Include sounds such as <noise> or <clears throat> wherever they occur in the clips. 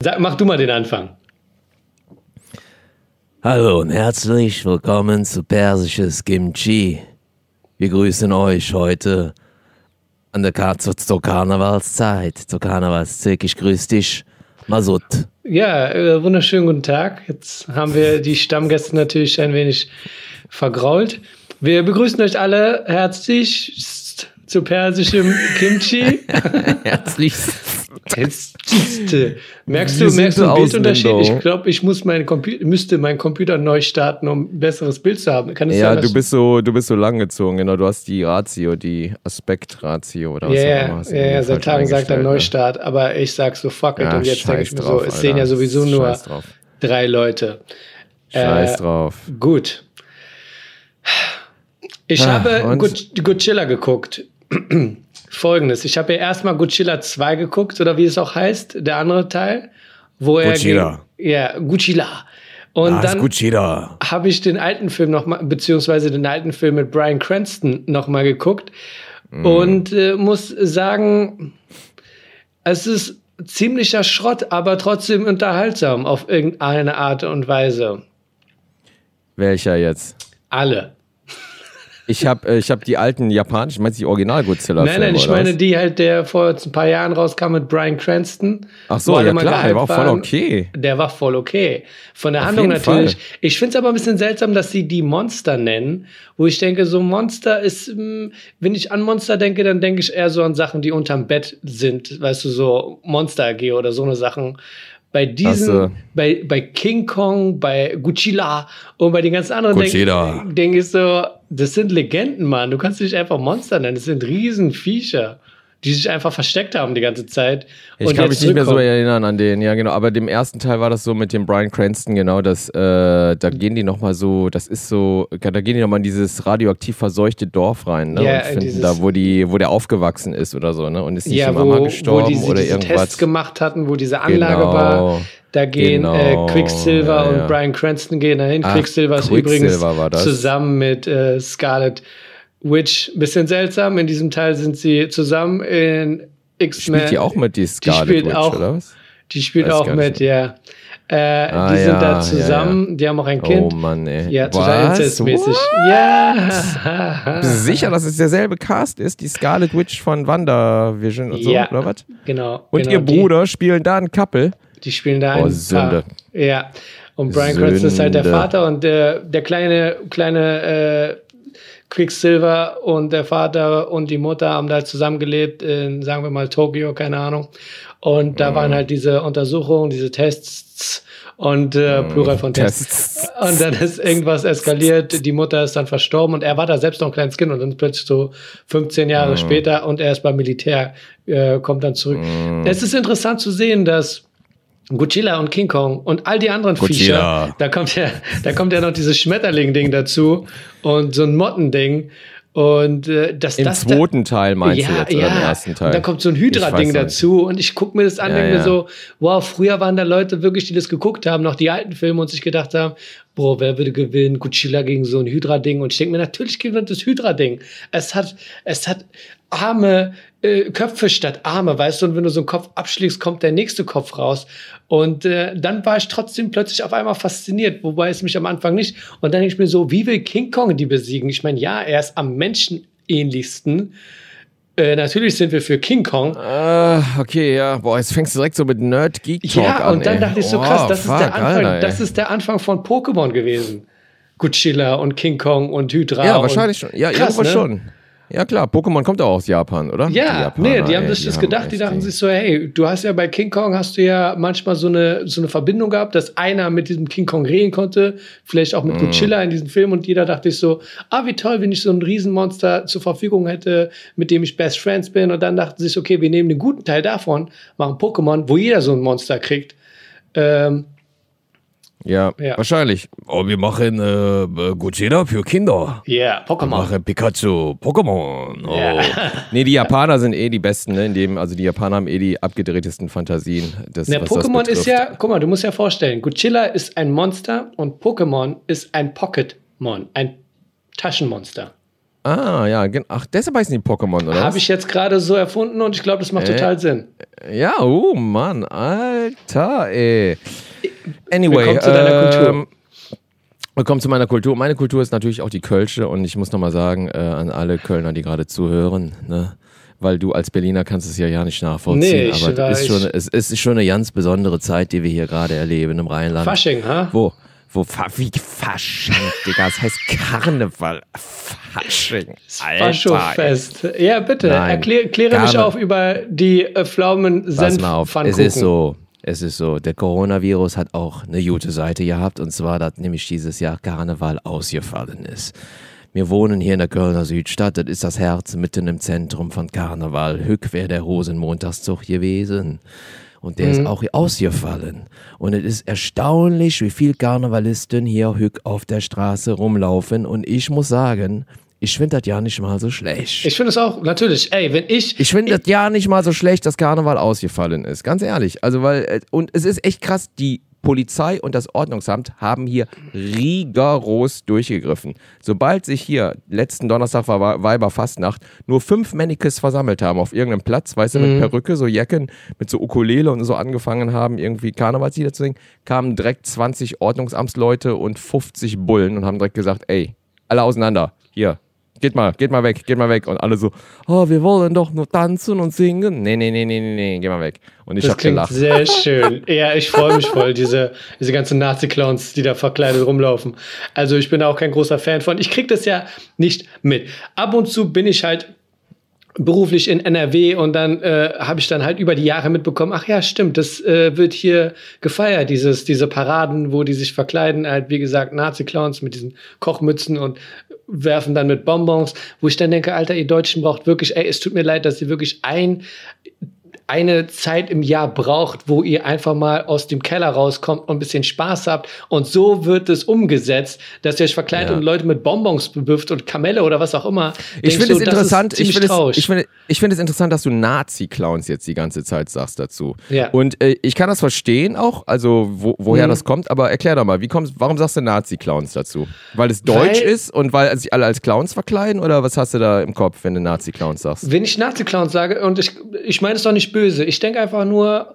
Sag, mach du mal den Anfang. Hallo und herzlich willkommen zu Persisches Kimchi. Wir grüßen euch heute an der Kar zur, Karnevalszeit. Zur Karnevalszeit. Ich grüße dich, Masud. Ja, äh, wunderschönen guten Tag. Jetzt haben wir die Stammgäste natürlich ein wenig vergrault. Wir begrüßen euch alle herzlich zu persischem Kimchi. <laughs> Herzlich. merkst Wir du, sind merkst du einen. Bildunterschied? Ich glaube, ich muss meinen Computer, müsste meinen Computer neu starten, um ein besseres Bild zu haben. Kann es Ja, sein, du bist so, du bist so langgezogen, genau. Du hast die Ratio, die Aspektratio oder was Ja, auch immer. ja, ja, seit Tagen sagt er ne? Neustart, aber ich sag so fuck it Ja, und jetzt denke ich mir drauf, so, es sehen ja sowieso nur drauf. drei Leute. Scheiß Äh, drauf. Gut. Ich Ah, habe und? Godzilla geguckt. Folgendes, ich habe ja erstmal Godzilla 2 geguckt, oder wie es auch heißt, der andere Teil, wo er Godzilla. gegen- ja, Godzilla. Und Ah, dann habe ich den alten Film noch mal, beziehungsweise den alten Film mit Brian Cranston noch mal geguckt und äh, muss sagen, es ist ziemlicher Schrott, aber trotzdem unterhaltsam auf irgendeine Art und Weise. Welcher jetzt? Alle. Ich habe ich hab die alten japanischen, meinst du die original godzilla Nein, nein, ich meine die halt, der vor ein paar Jahren rauskam mit Brian Cranston. Ach so, ja klar, der war voll waren. okay. Der war voll okay. Von der Auf Handlung natürlich. Fall. Ich finde es aber ein bisschen seltsam, dass sie die Monster nennen, wo ich denke, so Monster ist, mh, wenn ich an Monster denke, dann denke ich eher so an Sachen, die unterm Bett sind, weißt du, so Monster AG oder so eine Sachen. Bei diesen, bei, bei King Kong, bei Godzilla und bei den ganzen anderen Godzilla. denke denk ich so, das sind Legenden, Mann. Du kannst nicht einfach Monster nennen. Das sind Riesenviecher, die sich einfach versteckt haben die ganze Zeit. Ich und kann mich nicht mehr so erinnern an den, ja genau, aber dem ersten Teil war das so mit dem Brian Cranston, genau, dass, äh, da gehen die nochmal so, das ist so, da gehen die nochmal in dieses radioaktiv verseuchte Dorf rein, ne, Ja, und finden dieses- da, wo die, wo der aufgewachsen ist oder so, ne, und ist nicht Ja, die Mama wo, wo gestorben die oder diese irgendwas. Tests gemacht hatten, wo diese Anlage Genau. war. Da gehen Genau. äh, Quicksilver Ja, und ja. Brian Cranston gehen dahin. Ach, Quicksilver ist Quicksilver übrigens war das. zusammen mit äh, Scarlet Witch. Bisschen seltsam. In diesem Teil sind sie zusammen in X-Men. Spielt die auch mit, die Scarlet spielt Witch, auch- oder was? Die spielt Weiß auch mit, ja. Äh, Ah, die sind ja, da ja, zusammen. Die haben auch ein Kind. Oh Mann, ey. Ja, total inzestmäßig. Ja. Bist du sicher, dass es derselbe Cast ist? Die Scarlet Witch von WandaVision und so, Ja. oder was? Genau. Und genau, ihr die- Bruder spielen da ein Couple. Die spielen da Oh, ein Sünde. Paar. Ja. Und Brian Cranston ist halt der Sünde. Vater und der, der kleine, kleine äh, Quicksilver und der Vater und die Mutter haben da zusammengelebt in, sagen wir mal, Tokio, keine Ahnung. Und Mhm. da waren halt diese Untersuchungen, diese Tests und äh, Mhm. Plural von Tests. Tests. Und dann ist irgendwas eskaliert, die Mutter ist dann verstorben und er war da selbst noch ein kleines Kind und dann plötzlich so 15 Jahre Mhm. später und er ist beim Militär, äh, kommt dann zurück. Mhm. Es ist interessant zu sehen, dass Godzilla und King Kong und all die anderen Godzilla. Viecher, da kommt ja, da kommt ja noch dieses Schmetterling-Ding dazu und so ein Mottending und äh, dass Im das da- zweiten Teil meinst du jetzt, oder im ersten Teil? und dann kommt so ein Hydra-Ding dazu und ich gucke mir das an, Ja, denke mir ja. so, wow, früher waren da Leute wirklich, die das geguckt haben, noch die alten Filme und sich gedacht haben, boah, wer würde gewinnen? Godzilla gegen so ein Hydra-Ding und ich denke mir, natürlich gewinnt das Hydra-Ding. Es hat, es hat Arme, äh, Köpfe statt Arme, weißt du, und wenn du so einen Kopf abschlägst, kommt der nächste Kopf raus. Und äh, dann war ich trotzdem plötzlich auf einmal fasziniert, wobei es mich am Anfang nicht. Und dann denke ich mir so, wie will King Kong die besiegen? Ich meine, ja, er ist am menschenähnlichsten. Äh, natürlich sind wir für King Kong. Ah, okay, ja. Boah, jetzt fängst du direkt so mit Nerd-Geek-Talk an. Ja, und dann ey. dachte ich so Oh, krass, das, fuck, ist der Anfang, Alter, das ist der Anfang von Pokémon gewesen. Godzilla und King Kong und Hydra. Ja, wahrscheinlich schon. Ja, krass, irgendwo ne? schon. Ja, klar, Pokémon kommt auch aus Japan, oder? Ja, Japaner, nee, die haben sich das gedacht, die dachten sich so, hey, du hast ja bei King Kong hast du ja manchmal so eine, so eine Verbindung gehabt, dass einer mit diesem King Kong reden konnte, vielleicht auch mit Mhm. Godzilla in diesem Film und jeder dachte sich so, ah, wie toll, wenn ich so ein Riesenmonster zur Verfügung hätte, mit dem ich Best Friends bin und dann dachten sie sich, okay, wir nehmen den guten Teil davon, machen Pokémon, wo jeder so ein Monster kriegt. Ähm, Ja, Ja. wahrscheinlich. Oh, wir machen äh, Godzilla für Kinder. yeah, Wir Pokémon. machen Pikachu, Pokémon. Oh. Ja. <laughs> Nee, die Japaner sind eh die Besten, ne? In dem, also die Japaner haben eh die abgedrehtesten Fantasien. Das, Ne, was das Pokémon ist ja, guck mal, du musst ja vorstellen, Godzilla ist ein Monster und Pokémon ist ein Pocketmon, ein Taschenmonster. Ah, ja, ach, deshalb heißen die Pokémon, oder? Habe ich jetzt gerade so erfunden und ich glaube, das macht Äh, total Sinn. Ja, oh Mann, Alter, ey. Anyway, Willkommen zu deiner Kultur. ähm, Willkommen zu meiner Kultur. Meine Kultur ist natürlich auch die Kölsche und ich muss nochmal sagen, äh, an alle Kölner, die gerade zuhören, ne? weil du als Berliner kannst es ja ja nicht nachvollziehen, Nee, aber es ist, schon, es ist schon eine ganz besondere Zeit, die wir hier gerade erleben im Rheinland. Fasching, ha? Wo? Wo? Wie Fasching, Digga? Das heißt Karneval. Fasching. Alter. Faschofest. Ja, bitte, Nein, erklär, kläre mich auf über die äh, pflaumen Pass mal auf, es ist so. Es ist so, der Coronavirus hat auch eine gute Seite gehabt und zwar, dass nämlich dieses Jahr Karneval ausgefallen ist. Wir wohnen hier in der Kölner Südstadt, das ist das Herz mitten im Zentrum von Karneval. Hück wäre der Rosenmontagszug gewesen. Und der ist auch ausgefallen. Und es ist erstaunlich, wie viel Karnevalisten hier Hück auf der Straße rumlaufen. Und ich muss sagen, ich finde das ja nicht mal so schlecht. Ich finde es auch, natürlich, ey, wenn ich. Ich finde das ja nicht mal so schlecht, dass Karneval ausgefallen ist. Ganz ehrlich. Also, weil, äh, und es ist echt krass, die Polizei und das Ordnungsamt haben hier rigoros durchgegriffen. Sobald sich hier, letzten Donnerstag war Weiberfastnacht, nur fünf Mannequins versammelt haben auf irgendeinem Platz, weißt du, mit Perücke, so Jacken, mit so Ukulele und so angefangen haben, irgendwie Karnevalslieder zu singen, kamen direkt 20 Ordnungsamtsleute und 50 Bullen und haben direkt gesagt, ey, alle auseinander, hier, geht mal, geht mal weg, geht mal weg. Und alle so, oh, wir wollen doch nur tanzen und singen. Nee, nee, nee, nee, nee, nee, geh mal weg. Und ich Das hab klingt gelacht. sehr schön. <laughs> Ja, ich freue mich voll, diese, diese ganzen Nazi-Clowns, die da verkleidet rumlaufen. Also ich bin da auch kein großer Fan von. Ich kriege das ja nicht mit. Ab und zu bin ich halt beruflich in NRW und dann äh, habe ich dann halt über die Jahre mitbekommen, ach ja, stimmt, das äh, wird hier gefeiert, dieses, diese Paraden, wo die sich verkleiden, halt wie gesagt Nazi-Clowns mit diesen Kochmützen und werfen dann mit Bonbons, wo ich dann denke, Alter, ihr Deutschen braucht wirklich, ey, es tut mir leid, dass ihr wirklich ein eine Zeit im Jahr braucht, wo ihr einfach mal aus dem Keller rauskommt und ein bisschen Spaß habt. Und so wird es umgesetzt, dass ihr euch verkleidet Ja. und Leute mit Bonbons bewirft und Kamelle oder was auch immer. Ich finde es du, das interessant, ich finde es, ich finde, ich finde es interessant, dass du Nazi-Clowns jetzt die ganze Zeit sagst dazu. Ja. Und äh, ich kann das verstehen auch, also wo, woher Mhm. das kommt, aber erklär doch mal, wie kommst, warum sagst du Nazi-Clowns dazu? Weil es deutsch Weil- ist und weil sich alle als Clowns verkleiden oder was hast du da im Kopf, wenn du Nazi-Clowns sagst? Wenn ich Nazi-Clowns sage, und ich, ich meine es doch nicht böse, ich denke einfach nur,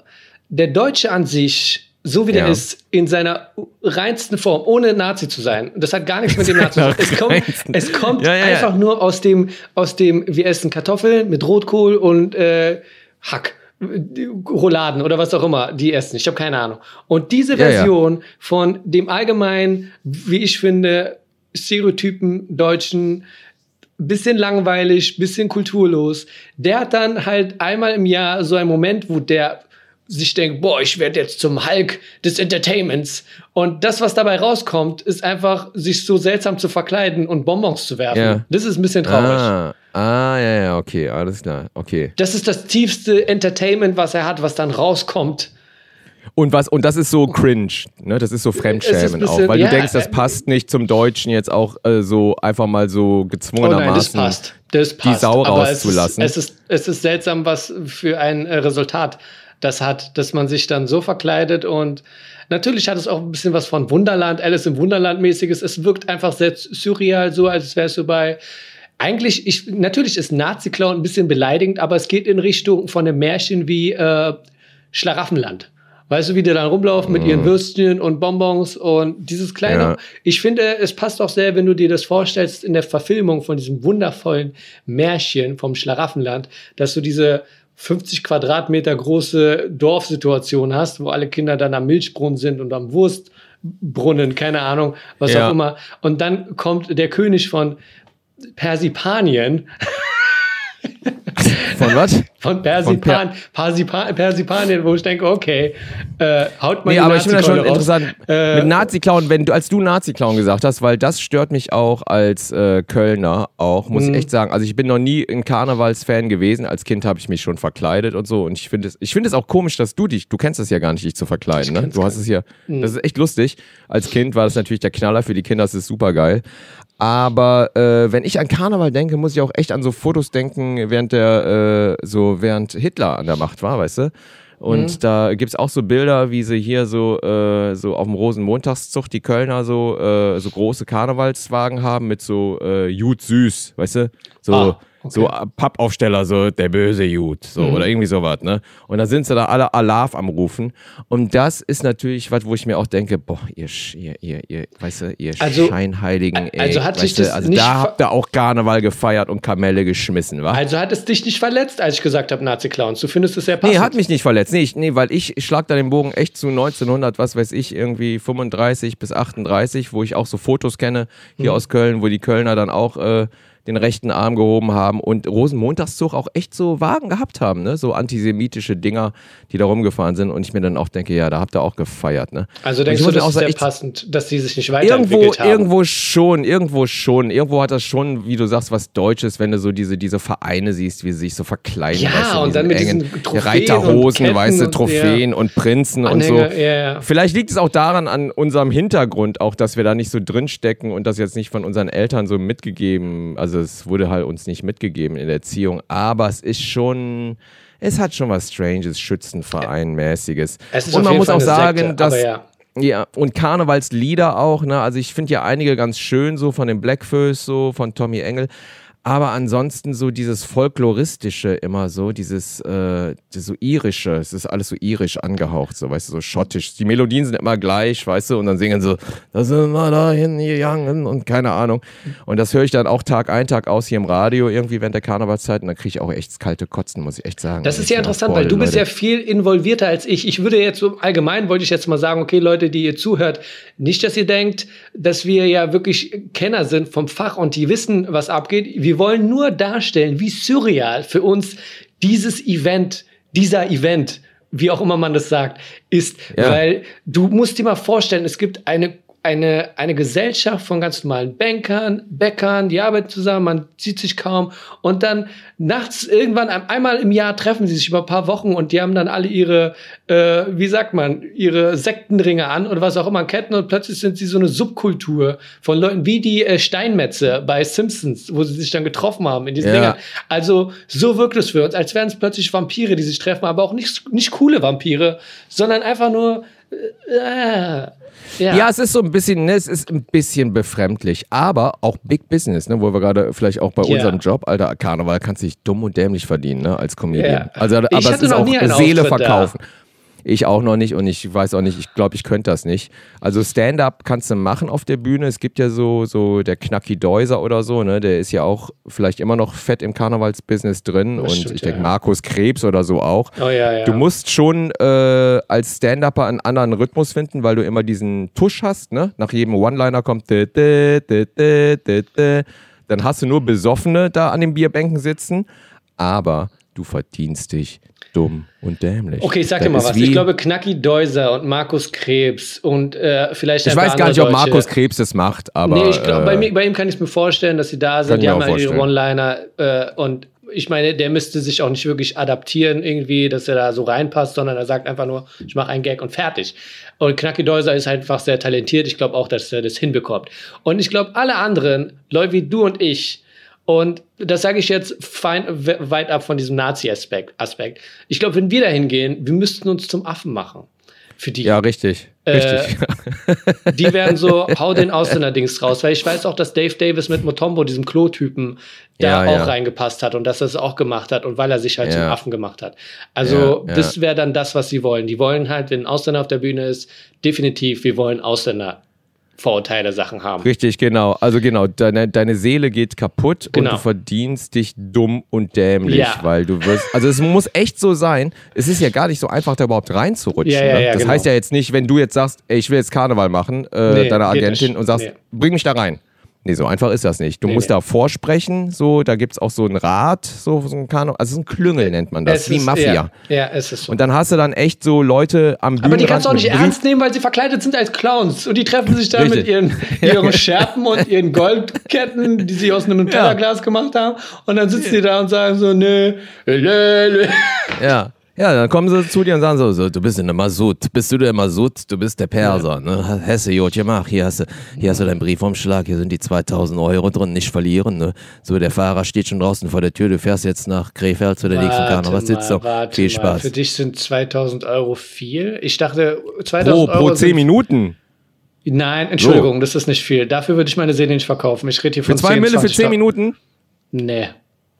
der Deutsche an sich, so wie der Ja. ist, in seiner reinsten Form, ohne Nazi zu sein, das hat gar nichts mit dem Nazi zu <laughs> tun. Es kommt, es kommt Ja, ja, einfach nur aus dem, aus dem, wir essen Kartoffeln mit Rotkohl und äh, Hack. Rouladen oder was auch immer, die essen. Ich habe keine Ahnung. Und diese. Version von dem allgemeinen, wie ich finde, Stereotypen Deutschen, bisschen langweilig, bisschen kulturlos. Der hat dann halt einmal im Jahr so einen Moment, wo der sich denkt, boah, ich werde jetzt zum Hulk des Entertainments. Und das, was dabei rauskommt, ist einfach, sich so seltsam zu verkleiden und Bonbons zu werfen. Ja. Das ist ein bisschen traurig. Ah, ah, ja, ja, okay, alles klar, okay. Das ist das tiefste Entertainment, was er hat, was dann rauskommt. Und was, und das ist so cringe, ne? Das ist so Es ist Fremdschämen ein bisschen- auch, weil ja, du denkst, das äh, passt nicht zum Deutschen jetzt auch äh, so einfach mal so Oh gezwungenermaßen. nein, das passt. Das passt. Sau Aber es rauszulassen. Ist, es, ist, es ist seltsam, was für ein äh, Resultat das hat, dass man sich dann so verkleidet und natürlich hat es auch ein bisschen was von Wunderland, Alice im Wunderland mäßiges. Es wirkt einfach sehr surreal, so als wärst du bei eigentlich, ich, natürlich ist Nazi-Clown ein bisschen beleidigend, aber es geht in Richtung von einem Märchen wie äh, Schlaraffenland. Weißt du, wie die dann rumlaufen mit ihren Würstchen und Bonbons und dieses kleine. Ja. Ich finde, es passt auch sehr, wenn du dir das vorstellst in der Verfilmung von diesem wundervollen Märchen vom Schlaraffenland, dass du diese 50 Quadratmeter große Dorfsituation hast, wo alle Kinder dann am Milchbrunnen sind und am Wurstbrunnen, keine Ahnung, was Ja. auch immer. Und dann kommt der König von Persipanien, Von was? Von Persipan, Persipan, Persipanien, wo ich denke, okay, äh, haut mal Nee, die aber ich finde das schon raus. interessant. Äh, mit Nazi-Clown, wenn du, als du Nazi-Clown gesagt hast, weil das stört mich auch als äh, Kölner auch, muss Mhm. ich echt sagen. Also ich bin noch nie ein Karnevalsfan gewesen. Als Kind habe ich mich schon verkleidet und so. Und ich finde es, ich finde es auch komisch, dass du dich, du kennst es ja gar nicht, dich zu verkleiden. Ne? Du hast es ja, das ist echt lustig. Als Kind war das natürlich der Knaller. Für die Kinder ist es super geil. Aber äh, wenn ich an Karneval denke, muss ich auch echt an so Fotos denken, während der, äh, so während Hitler an der Macht war, weißt du? Und da gibt es auch so Bilder, wie sie hier so, äh, so auf dem Rosenmontagszug die Kölner so, äh, so große Karnevalswagen haben mit so äh, Jud süß, weißt du? So, Ah, okay. so Pappaufsteller, so der böse Jud, so Mhm. oder irgendwie sowas, ne? Und da sind sie da alle Alarv am Rufen. Und das ist natürlich was, wo ich mir auch denke, boah, ihr, ihr, ihr, ihr weißt du, ihr Also- Scheinheiligen, ey. also hat sich weißt du, das also nicht da habt ihr auch Karneval gefeiert und Kamelle geschmissen, wa? Also hat es dich nicht verletzt, als ich gesagt habe, Nazi-Clowns. Du findest es sehr passend. Nee, hat mich nicht verletzt. Nee, ich, nee weil ich, ich schlag da den Bogen echt zu 1900, was weiß ich, irgendwie 35 bis 38, wo ich auch so Fotos kenne hier Mhm. aus Köln, wo die Kölner dann auch äh, den rechten Arm gehoben haben und Rosenmontagszug auch echt so Wagen gehabt haben, ne? So antisemitische Dinger, die da rumgefahren sind und ich mir dann auch denke, ja, da habt ihr auch gefeiert, ne? Also Und denkst du, das auch ist sehr passend, dass die sich nicht Irgendwo, weiterentwickelt haben? irgendwo schon, irgendwo schon. Irgendwo hat das schon, wie du sagst, was Deutsches, wenn du so diese, diese Vereine siehst, wie sie sich so verkleiden. Ja, weißt du, und dann mit diesen Trophäen und Reiterhosen, Ketten weißt du, und- Trophäen und Prinzen und so. Anhänger, ja, ja. Vielleicht liegt es auch daran an unserem Hintergrund auch, dass wir da nicht so drinstecken und das jetzt nicht von unseren Eltern so mitgegeben, also es wurde halt uns nicht mitgegeben in der Erziehung, aber es ist schon, es hat schon was Stranges, Schützenverein-mäßiges. Es ist und man muss Fall auch sagen, Sekte, dass ja. ja, und Karnevalslieder auch, ne? Also ich finde ja einige ganz schön, so von den Blackfoes, so von Tommy Engel. Aber ansonsten so dieses Folkloristische immer so, dieses äh, so irische, es ist alles so irisch angehaucht, so weißt du, so schottisch. Die Melodien sind immer gleich, weißt du, und dann singen so, da sind wir dahin gegangen und keine Ahnung. Und das höre ich dann auch Tag ein, Tag aus hier im Radio irgendwie während der Karnevalszeit und dann kriege ich auch echt kalte Kotzen, muss ich echt sagen. Das Und ist ja interessant, voll, weil du bist Leute. ja viel involvierter als ich. Ich würde jetzt so allgemein, wollte ich jetzt mal sagen, okay, Leute, die ihr zuhört, nicht, dass ihr denkt, dass wir ja wirklich Kenner sind vom Fach und die wissen, was abgeht. Wir wollen nur darstellen, wie surreal für uns dieses Event, dieser Event, wie auch immer man das sagt, ist. Ja. Weil du musst dir mal vorstellen, es gibt eine eine, eine Gesellschaft von ganz normalen Bankern, Bäckern, die arbeiten zusammen, man sieht sich kaum. Und dann nachts irgendwann ein- einmal im Jahr treffen sie sich über ein paar Wochen und die haben dann alle ihre, äh, wie sagt man, ihre Sektenringe an und was auch immer, Ketten und plötzlich sind sie so eine Subkultur von Leuten wie die äh, Steinmetze bei Simpsons, wo sie sich dann getroffen haben in diesen Ja. Dingern. Also so wirkt es für uns, als wären es plötzlich Vampire, die sich treffen, aber auch nicht, nicht coole Vampire, sondern einfach nur äh, ja. Ja, es ist so ein bisschen, ne, es ist ein bisschen befremdlich, aber auch Big Business, ne, wo wir gerade vielleicht auch bei Ja. unserem Job, Alter, Karneval kannst du dich dumm und dämlich verdienen, ne, als Comedian. Ja. Also, aber Ich es hatte ist auch Seele Auftritt da. Ich auch noch nicht und ich weiß auch nicht, ich glaube, ich könnte das nicht. Also Stand-up kannst du machen auf der Bühne. Es gibt ja so, so der Knacki Deuser oder so, ne? Der ist ja auch vielleicht immer noch fett im Karnevalsbusiness drin. Das und stimmt, ich denke, ja. Markus Krebs oder so auch. Oh ja, ja. Du musst schon äh, als Stand-Upper einen anderen Rhythmus finden, weil du immer diesen Tusch hast, ne? Nach jedem One-Liner kommt dä, dä, dä. dann hast du nur Besoffene da an den Bierbänken sitzen, aber du verdienst dich dumm und dämlich. Okay, ich sag Das dir mal was. Ich glaube, Knacki Deuser und Markus Krebs und äh, vielleicht ich weiß gar nicht, ob. Markus Krebs das macht, aber nee, ich glaub, äh, bei, mir, bei ihm kann ich mir vorstellen, dass sie da sind. Die haben ja ihre. One-Liner äh, und ich meine, der müsste sich auch nicht wirklich adaptieren irgendwie, dass er da so reinpasst, sondern er sagt einfach nur, ich mache einen Gag und fertig. Und Knacki Deuser ist einfach sehr talentiert. Ich glaube auch, dass er das hinbekommt. Und ich glaube, alle anderen, Leute wie du und ich, und das sage ich jetzt fein, we- weit ab von diesem Nazi-Aspekt. Aspekt. Ich glaube, wenn wir da hingehen, wir müssten uns zum Affen machen. Für die. ja, richtig. Äh, Richtig. <laughs> Die werden so, <laughs> hau den Ausländer-Dings raus. Weil ich weiß auch, dass Dave Davis mit Motombo, diesem Klo-Typen, da Ja, auch ja. reingepasst hat und dass er es auch gemacht hat und weil er sich halt zum Ja. Affen gemacht hat. Also, das wäre dann das, was sie wollen. Die wollen halt, wenn ein Ausländer auf der Bühne ist, definitiv, wir wollen Ausländer Vorurteile, Sachen haben. Richtig, genau. Also genau, deine, deine Seele geht kaputt Genau. und du verdienst dich dumm und dämlich, Ja. weil du wirst. Also es muss echt so sein. Es ist ja gar nicht so einfach, da überhaupt reinzurutschen. Ja, ja, ne? das genau. heißt ja jetzt nicht, wenn du jetzt sagst, ey, ich will jetzt Karneval machen, äh, Nee, deiner Agentin und sagst, Nee. bring mich da rein. Nee, so einfach ist das nicht. Du Nee, musst nee. da vorsprechen, so, da gibt es auch so ein Rat, so, so ein Karneval, also ein Klüngel nennt man das, Es wie ist- Mafia. Ja, ja, es ist so. Und dann hast du dann echt so Leute am Aber die kannst du auch nicht ernst nehmen, weil sie verkleidet sind als Clowns. Und die treffen sich dann mit ihren, <laughs> ihren Schärpen und ihren Goldketten, die sie aus einem Tellerglas gemacht haben. Und dann sitzen die da und sagen so, nö, lö, lö. Ja. Ja, dann kommen sie zu dir und sagen so, so du bist in der Masud, bist du der Masud, du bist der Perser, ne? Hesse, Jod, mach, hier hast du, hier hast du deinen Briefumschlag, hier sind die 2000 Euro drin, nicht verlieren, ne? So, der Fahrer steht schon draußen vor der Tür, du fährst jetzt nach Krefeld zu der nächsten Karnevalssitzung. warte Viel mal. Spaß. Für dich sind 2000 Euro viel? Ich dachte, 2000 Pro, Euro pro 10 sind, Minuten. Nein, Entschuldigung, das ist nicht viel. Dafür würde ich meine Seele nicht verkaufen. Ich rede hier Für von 2 10, Mille für 20 10 Minuten Nee.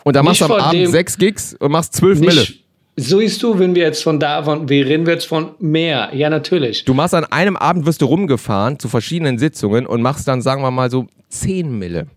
und dann machst du am Abend dem- 6 Gigs und machst 12 Mille. So siehst du, wenn wir jetzt von da, von, wir reden wir jetzt von mehr. Ja, natürlich. Du machst an einem Abend, wirst du rumgefahren zu verschiedenen Sitzungen und machst dann, sagen wir mal, so 10 Mille.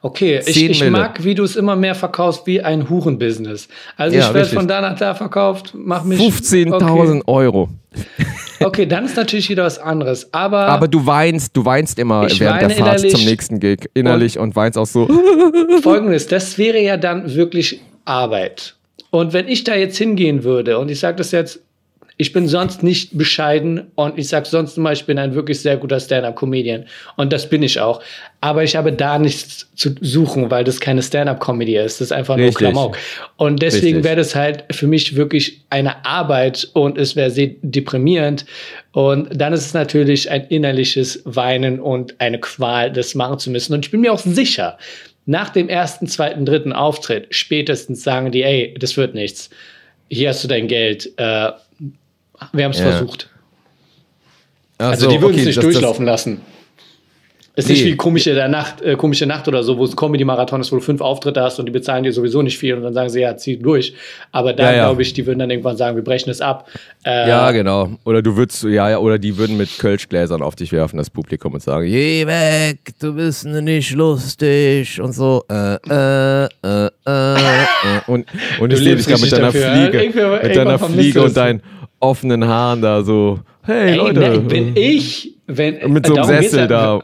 Okay, ich, 10 ich mag, wie du es immer mehr verkaufst, wie ein Hurenbusiness. Also Ja, ich werde von da nach da verkauft, mach mich. 15.000 Euro. Okay. okay, dann ist natürlich wieder was anderes. Aber, Aber du weinst, du weinst immer während der Fahrt zum nächsten Gig innerlich und, weinst auch so. <laughs> folgendes, das wäre ja dann wirklich Arbeit. Und wenn ich da jetzt hingehen würde, und ich sage das jetzt, ich bin sonst nicht bescheiden und ich sage sonst immer, ich bin ein wirklich sehr guter Stand-up-Comedian. Und das bin ich auch. Aber ich habe da nichts zu suchen, weil das keine Stand-up-Comedy ist. Das ist einfach nur Richtig. Klamauk. Und deswegen wäre das halt für mich wirklich eine Arbeit und es wäre sehr deprimierend. Und dann ist es natürlich ein innerliches Weinen und eine Qual, das machen zu müssen. Und ich bin mir auch sicher, nach dem ersten, zweiten, dritten Auftritt spätestens sagen die, ey, das wird nichts. Hier hast du dein Geld. Äh, wir haben es Ja. versucht. Ach Also so, die würden okay, es nicht das- das- durchlaufen lassen. Ist Nee. nicht wie komische, der Nacht, äh, komische Nacht oder so, wo es Comedy-Marathon ist, wo du fünf Auftritte hast und die bezahlen dir sowieso nicht viel und dann sagen sie, ja, zieh durch. Aber da Ja, ja. glaube ich, die würden dann irgendwann sagen, wir brechen es ab. Äh, Ja, genau. Oder du würdest, ja, ja, oder die würden mit Kölschgläsern auf dich werfen, das Publikum, und sagen, geh weg, du bist nicht lustig und so. Äh, äh, äh, äh, äh. Und, und dich lebst da mit deiner dafür, Fliege? Irgendwann- mit deiner Fliege du und deinen offenen Haaren da so, hey Ey, Leute. ne, wenn ich, wenn, mit so einem Sessel da.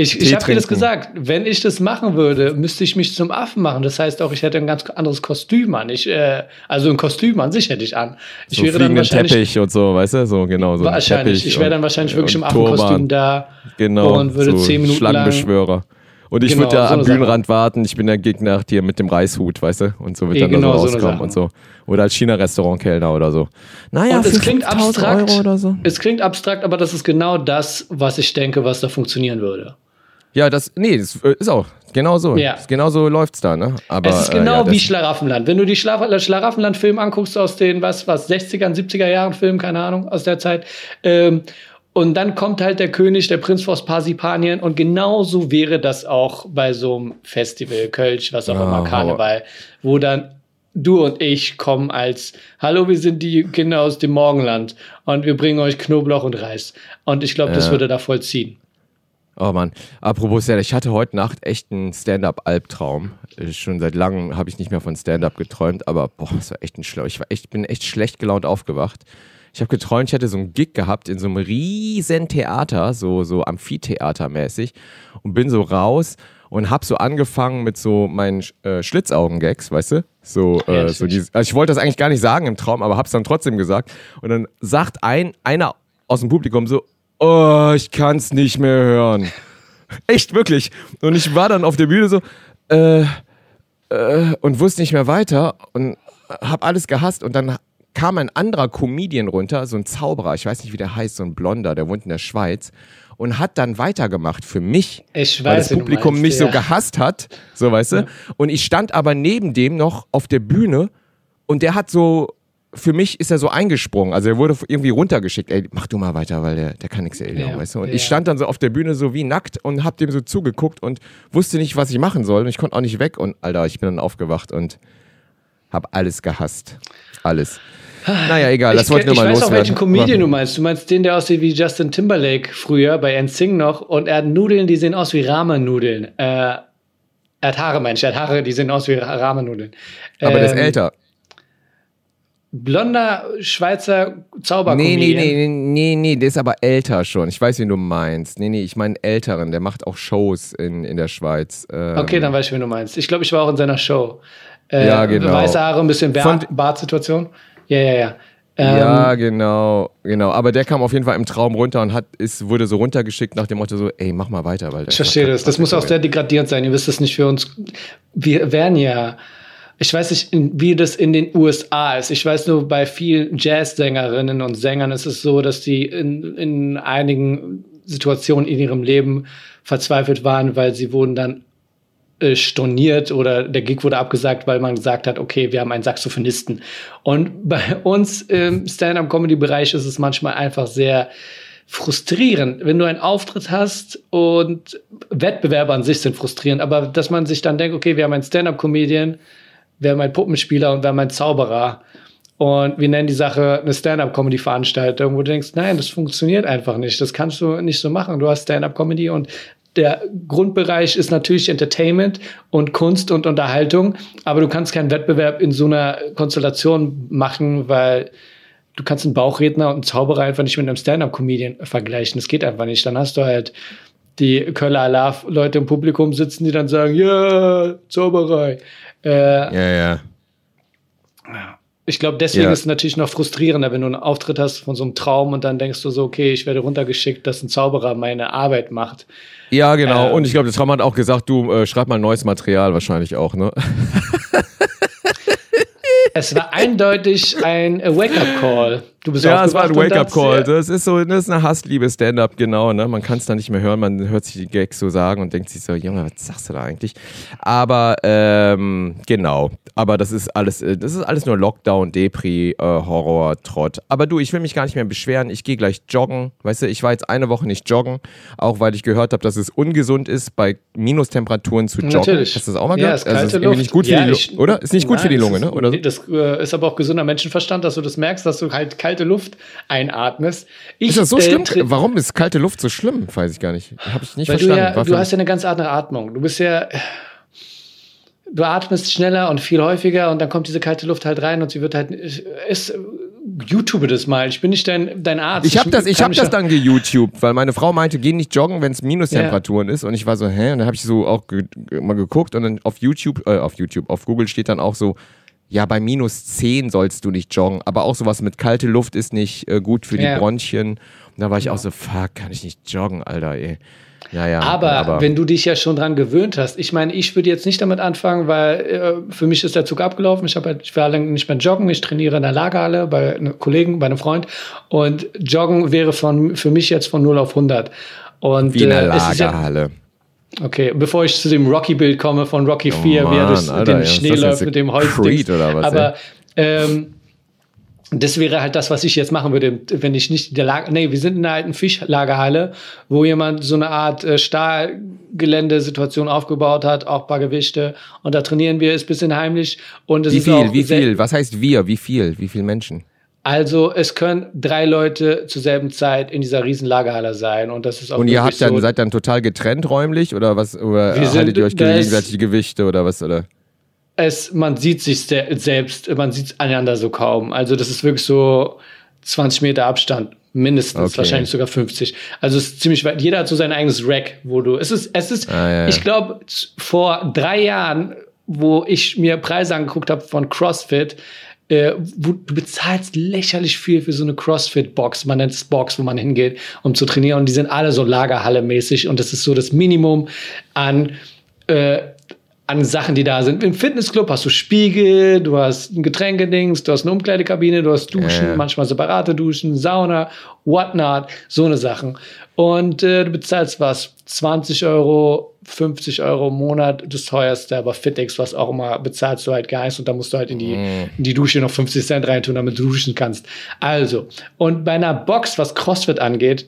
Ich, ich habe dir das gesagt, wenn ich das machen würde, müsste ich mich zum Affen machen. Das heißt auch, ich hätte ein ganz anderes Kostüm an. Ich, äh, also ein Kostüm an sich hätte ich an. Ich So wäre dann wahrscheinlich, Teppich und so, weißt du? So, genau. So ein wahrscheinlich, ich wäre dann wahrscheinlich wirklich im. Affenkostüm da Genau, und würde so zehn Minuten lang Schlangenbeschwörer. Und ich Genau, würde da so am eine Sache. Bühnenrand warten, ich bin der Gegner hier mit dem Reishut, weißt du? Und so wird Ja, dann genau, da so so eine rauskommen Sache. und so. Oder als China-Restaurant-Kellner oder so. Naja, und es klingt 5000 abstrakt. Euro oder so. Es klingt abstrakt, aber das ist genau das, was ich denke, was da funktionieren würde. Ja, das, nee, das äh, ist auch genau so. Ja. Genau so läuft's da, ne? Aber, es ist äh, genau ja, das- wie Schlaraffenland. Wenn du die Schla Schlaraffenland-Film anguckst aus den, was, was, 60ern, 70er Jahren Film, keine Ahnung, aus der Zeit. Ähm, und dann kommt halt der König, der Prinz aus Parsipanien. Und genauso wäre das auch bei so einem Festival, Kölsch, was auch Ja, immer, Karneval, wo dann du und ich kommen als, hallo, wir sind die Kinder aus dem Morgenland und wir bringen euch Knoblauch und Reis. Und ich glaube, das Ja. würde da voll ziehen. Oh Mann, apropos Stand, ich hatte heute Nacht echt einen Stand-up-Albtraum. Äh, Schon seit langem habe ich nicht mehr von Stand-up geträumt, aber boah, das war echt ein Schlau. Ich war echt, bin echt schlecht gelaunt aufgewacht. Ich habe geträumt, ich hätte so einen Gig gehabt in so einem riesen Theater, so, so Amphitheatermäßig und bin so raus und habe so angefangen mit so meinen äh, Schlitzaugen-Gags, weißt du? So, äh, so dieses, also ich wollte das eigentlich gar nicht sagen im Traum, aber hab's dann trotzdem gesagt. Und dann sagt ein, einer aus dem Publikum so, oh, ich kann's nicht mehr hören. Echt, wirklich. Und ich war dann auf der Bühne so, äh, äh, und wusste nicht mehr weiter und hab alles gehasst. Und dann kam ein anderer Comedian runter, so ein Zauberer, ich weiß nicht, wie der heißt, so ein Blonder, der wohnt in der Schweiz und hat dann weitergemacht für mich. Ich weil weiß, das wen du Publikum meinst, mich so ja. gehasst hat, so weißt du. Und ich stand aber neben dem noch auf der Bühne und der hat so, für mich ist er so eingesprungen. Also er wurde irgendwie runtergeschickt. Ey, mach du mal weiter, weil der, der kann nichts erinnern, Ja, weißt du. Und ja. ich stand dann so auf der Bühne so wie nackt und hab dem so zugeguckt und wusste nicht, was ich machen soll. Und ich konnte auch nicht weg. Und Alter, ich bin dann aufgewacht und hab alles gehasst. Alles. Naja, egal, das ich, wollte ich nur ich mal weiß auch, welchen loswerden. Comedian du meinst. Du meinst den, der aussieht wie Justin Timberlake früher bei NSYNC noch und er hat Nudeln, die sehen aus wie Ramen-Nudeln. Äh, er hat Haare, Mensch, er hat Haare, die sehen aus wie Ra- Ramen-Nudeln. Aber der ist Ähm, älter. Blonder Schweizer Nee, Zaubercomedian. nee, nee, nee, nee, nee, der ist aber älter schon. Ich weiß, wen du meinst. Nee, nee, ich meine älteren, der macht auch Shows in, in der Schweiz. Ähm, Okay, dann weiß ich, wen du meinst. Ich glaube, ich war auch in seiner Show. Äh, Ja, genau. Weiße Haare, ein bisschen Bartsituation. Ja, ja, ja. Ähm, ja, genau, genau. Aber der kam auf jeden Fall im Traum runter und hat, ist, wurde so runtergeschickt nach dem Motto so, ey, mach mal weiter, weil Ich verstehe das. Das muss auch sehr degradierend sein. Ihr wisst es nicht für uns. Wir wären ja Ich weiß nicht, wie das in den USA ist. Ich weiß nur, bei vielen Jazzsängerinnen und Sängern ist es so, dass die in, in einigen Situationen in ihrem Leben verzweifelt waren, weil sie wurden dann äh, storniert oder der Gig wurde abgesagt, weil man gesagt hat, okay, wir haben einen Saxophonisten. Und bei uns im Stand-up-Comedy-Bereich ist es manchmal einfach sehr frustrierend, wenn du einen Auftritt hast und Wettbewerber an sich sind frustrierend, aber dass man sich dann denkt, okay, wir haben einen Stand-up-Comedian, haben einen Puppenspieler und haben einen Zauberer und wir nennen die Sache eine Stand-up-Comedy-Veranstaltung, wo du denkst, nein, das funktioniert einfach nicht, das kannst du nicht so machen. Du hast Stand-up-Comedy und der Grundbereich ist natürlich Entertainment und Kunst und Unterhaltung, aber du kannst keinen Wettbewerb in so einer Konstellation machen, weil du kannst einen Bauchredner und einen Zauberer einfach nicht mit einem Stand-up-Comedian vergleichen. Das geht einfach nicht. Dann hast du halt die Köller Alarv-Leute im Publikum sitzen, die dann sagen, ja, Zauberei. Äh, Ja, ja. ich glaube, deswegen Ja. ist es natürlich noch frustrierender, wenn du einen Auftritt hast von so einem Traum und dann denkst du so, okay, ich werde runtergeschickt, dass ein Zauberer meine Arbeit macht. Ja, genau. Ähm. Und ich glaube, der Traum hat auch gesagt, du äh, schreib mal neues Material wahrscheinlich auch, ne? Es war eindeutig ein Wake-up-Call. Du bist Ja, es war ein Wake-up-Call. Das ist so, das ist eine Hassliebe Stand-up, genau. Ne? Man kann es dann nicht mehr hören, man hört sich die Gags so sagen und denkt sich so, Junge, was sagst du da eigentlich? Aber ähm, genau. Aber das ist alles, äh, das ist alles nur Lockdown, Depri, äh, Horror, Trott. Aber du, ich will mich gar nicht mehr beschweren. Ich gehe gleich joggen. Weißt du, ich war jetzt eine Woche nicht joggen, auch weil ich gehört habe, dass es ungesund ist, bei Minustemperaturen zu joggen. Natürlich. Hast du das auch mal Ja, gehört? ist Also, kalte ist irgendwie Luft. nicht gut für Ja, die Lunge, oder? Ist nicht gut für die Nein, Lunge, ne? Oder ist, Das äh, ist aber auch gesunder Menschenverstand, dass du das merkst, dass du halt kalte Luft einatmest. Ich, Ist das so äh, schlimm? Warum ist kalte Luft so schlimm? Weiß ich gar nicht. Habe ich nicht Weil du verstanden. ja, War du hast ja eine ganz andere Atmung. Du bist ja, du atmest schneller und viel häufiger und dann kommt diese kalte Luft halt rein und sie wird halt, ist, YouTube das mal. Ich bin nicht dein, dein Arzt. Ich habe das, ich hab das dann geYouTubed, weil meine Frau meinte, geh nicht joggen, wenn es Minustemperaturen ist. Und ich war so, hä? Und dann habe ich so auch ge mal geguckt und dann auf YouTube, äh, auf YouTube, auf Google steht dann auch so, ja, bei minus 10 sollst du nicht joggen. Aber auch sowas mit kalte Luft ist nicht äh, gut für die Ja. Bronchien. Und da war ich auch so, fuck, kann ich nicht joggen, Alter, ey. Ja, ja. Aber, wenn du dich ja schon dran gewöhnt hast, ich meine, ich würde jetzt nicht damit anfangen, weil äh, für mich ist der Zug abgelaufen. Ich, halt, ich war lange nicht mehr joggen. Ich trainiere in der Lagerhalle bei einem Kollegen, bei einem Freund. Und Joggen wäre von, für mich jetzt von 0 auf 100. Und, wie in der äh, Okay, bevor ich zu dem Rocky-Bild komme von Rocky 4, wie er Oh durch Alter, den ja, Schnee das läuft mit dem Holz. Creed oder was, Aber ähm, das wäre halt das, was ich jetzt machen würde, wenn ich nicht in der Lager. Nee, wir sind in einer alten Fischlagerhalle, wo jemand so eine Art äh, Stahlgeländesituation aufgebaut hat, auch ein paar Gewichte. Und da trainieren wir, ist ein bisschen heimlich. Und es Wie ist viel, auch wie viel? Was heißt wir? Wie viel? Wie viele Menschen? Also es können drei Leute zur selben Zeit in dieser riesen Lagerhalle sein. Und das ist auch Und ihr habt dann, so, seid dann total getrennt räumlich oder was? Oder Wir haltet ihr euch gegenseitig die Gewichte oder was? Oder? es, man sieht sich se selbst, man sieht einander so kaum. Also das ist wirklich so 20 Meter Abstand, mindestens, Okay. wahrscheinlich sogar 50. Also es ist ziemlich weit. Jeder hat so sein eigenes Rack, wo du. Es ist, es ist, Ah, ja. ich glaube, vor drei Jahren, wo ich mir Preise angeguckt habe von CrossFit, äh, wo du bezahlst lächerlich viel für so eine CrossFit-Box, man nennt es Box, wo man hingeht, um zu trainieren. Und die sind alle so Lagerhalle-mäßig und das ist so das Minimum an äh, an Sachen, die da sind. Im Fitnessclub hast du Spiegel, du hast ein Getränkedings, du hast eine Umkleidekabine, du hast Duschen, Ja. manchmal separate Duschen, Sauna, whatnot, so eine Sachen. Und äh, du bezahlst was? 20 Euro, 50 Euro im Monat, das teuerste, aber Fitix, was auch immer, bezahlst du halt gar nichts und da musst du halt in die, in die Dusche noch 50 Cent reintun, damit du duschen kannst. Also, und bei einer Box, was CrossFit angeht,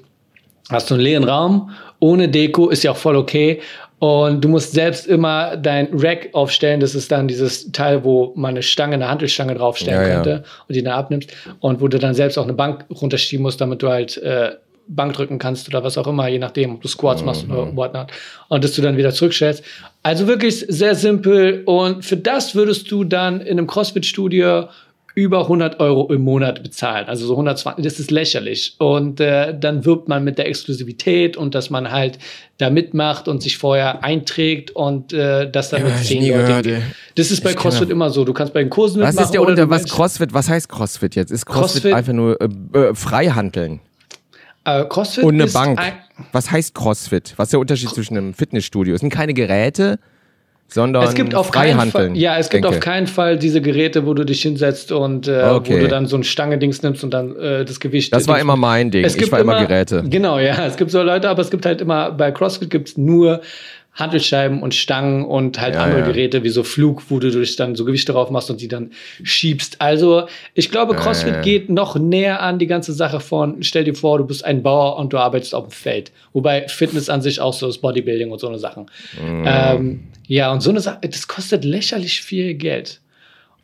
hast du einen leeren Raum, ohne Deko, ist ja auch voll okay. Und du musst selbst immer dein Rack aufstellen. Das ist dann dieses Teil, wo man eine Stange, eine Handelstange draufstellen Ja, ja. könnte und die dann abnimmst. Und wo du dann selbst auch eine Bank runterschieben musst, damit du halt äh, Bank drücken kannst oder was auch immer, je nachdem, ob du Squats machst Mhm. oder whatnot. Und dass du dann wieder zurückstellst. Also wirklich sehr simpel. Und für das würdest du dann in einem CrossFit-Studio über 100 Euro im Monat bezahlen. Also so 120, das ist lächerlich. Und äh, dann wirbt man mit der Exklusivität und dass man halt da mitmacht und sich vorher einträgt und äh, das dann Ja, mit hab ich zehn nie Leuten. gehört, ey. Das ist bei Ich CrossFit immer so. Du kannst bei den Kursen Was mitmachen. ist der oder unter was CrossFit? Was heißt CrossFit jetzt? Ist CrossFit, CrossFit- einfach nur äh, äh, Freihandeln Äh, CrossFit und eine Bank? Ein, Was heißt CrossFit? Was ist der Unterschied zwischen einem Fitnessstudio? Es sind keine Geräte, sondern Es gibt auf keinen Fall, Freihandeln. ja, es gibt denke. auf keinen Fall diese Geräte, wo du dich hinsetzt und äh, Okay. wo du dann so ein Stange-Dings nimmst und dann äh, das Gewicht. Das war immer mein Ding. Es Ich gibt war immer Geräte. Genau, ja. Es gibt so Leute, aber es gibt halt immer, bei CrossFit gibt es nur Handelscheiben und Stangen und halt Ja, andere ja. Geräte wie so Flug, wo du dich dann so Gewichte drauf machst und die dann schiebst. Also ich glaube, CrossFit ja. geht noch näher an die ganze Sache von, stell dir vor, du bist ein Bauer und du arbeitest auf dem Feld. Wobei Fitness an sich auch so ist, Bodybuilding und so eine Sachen. Mm. Ähm, ja, und so eine Sache, das kostet lächerlich viel Geld.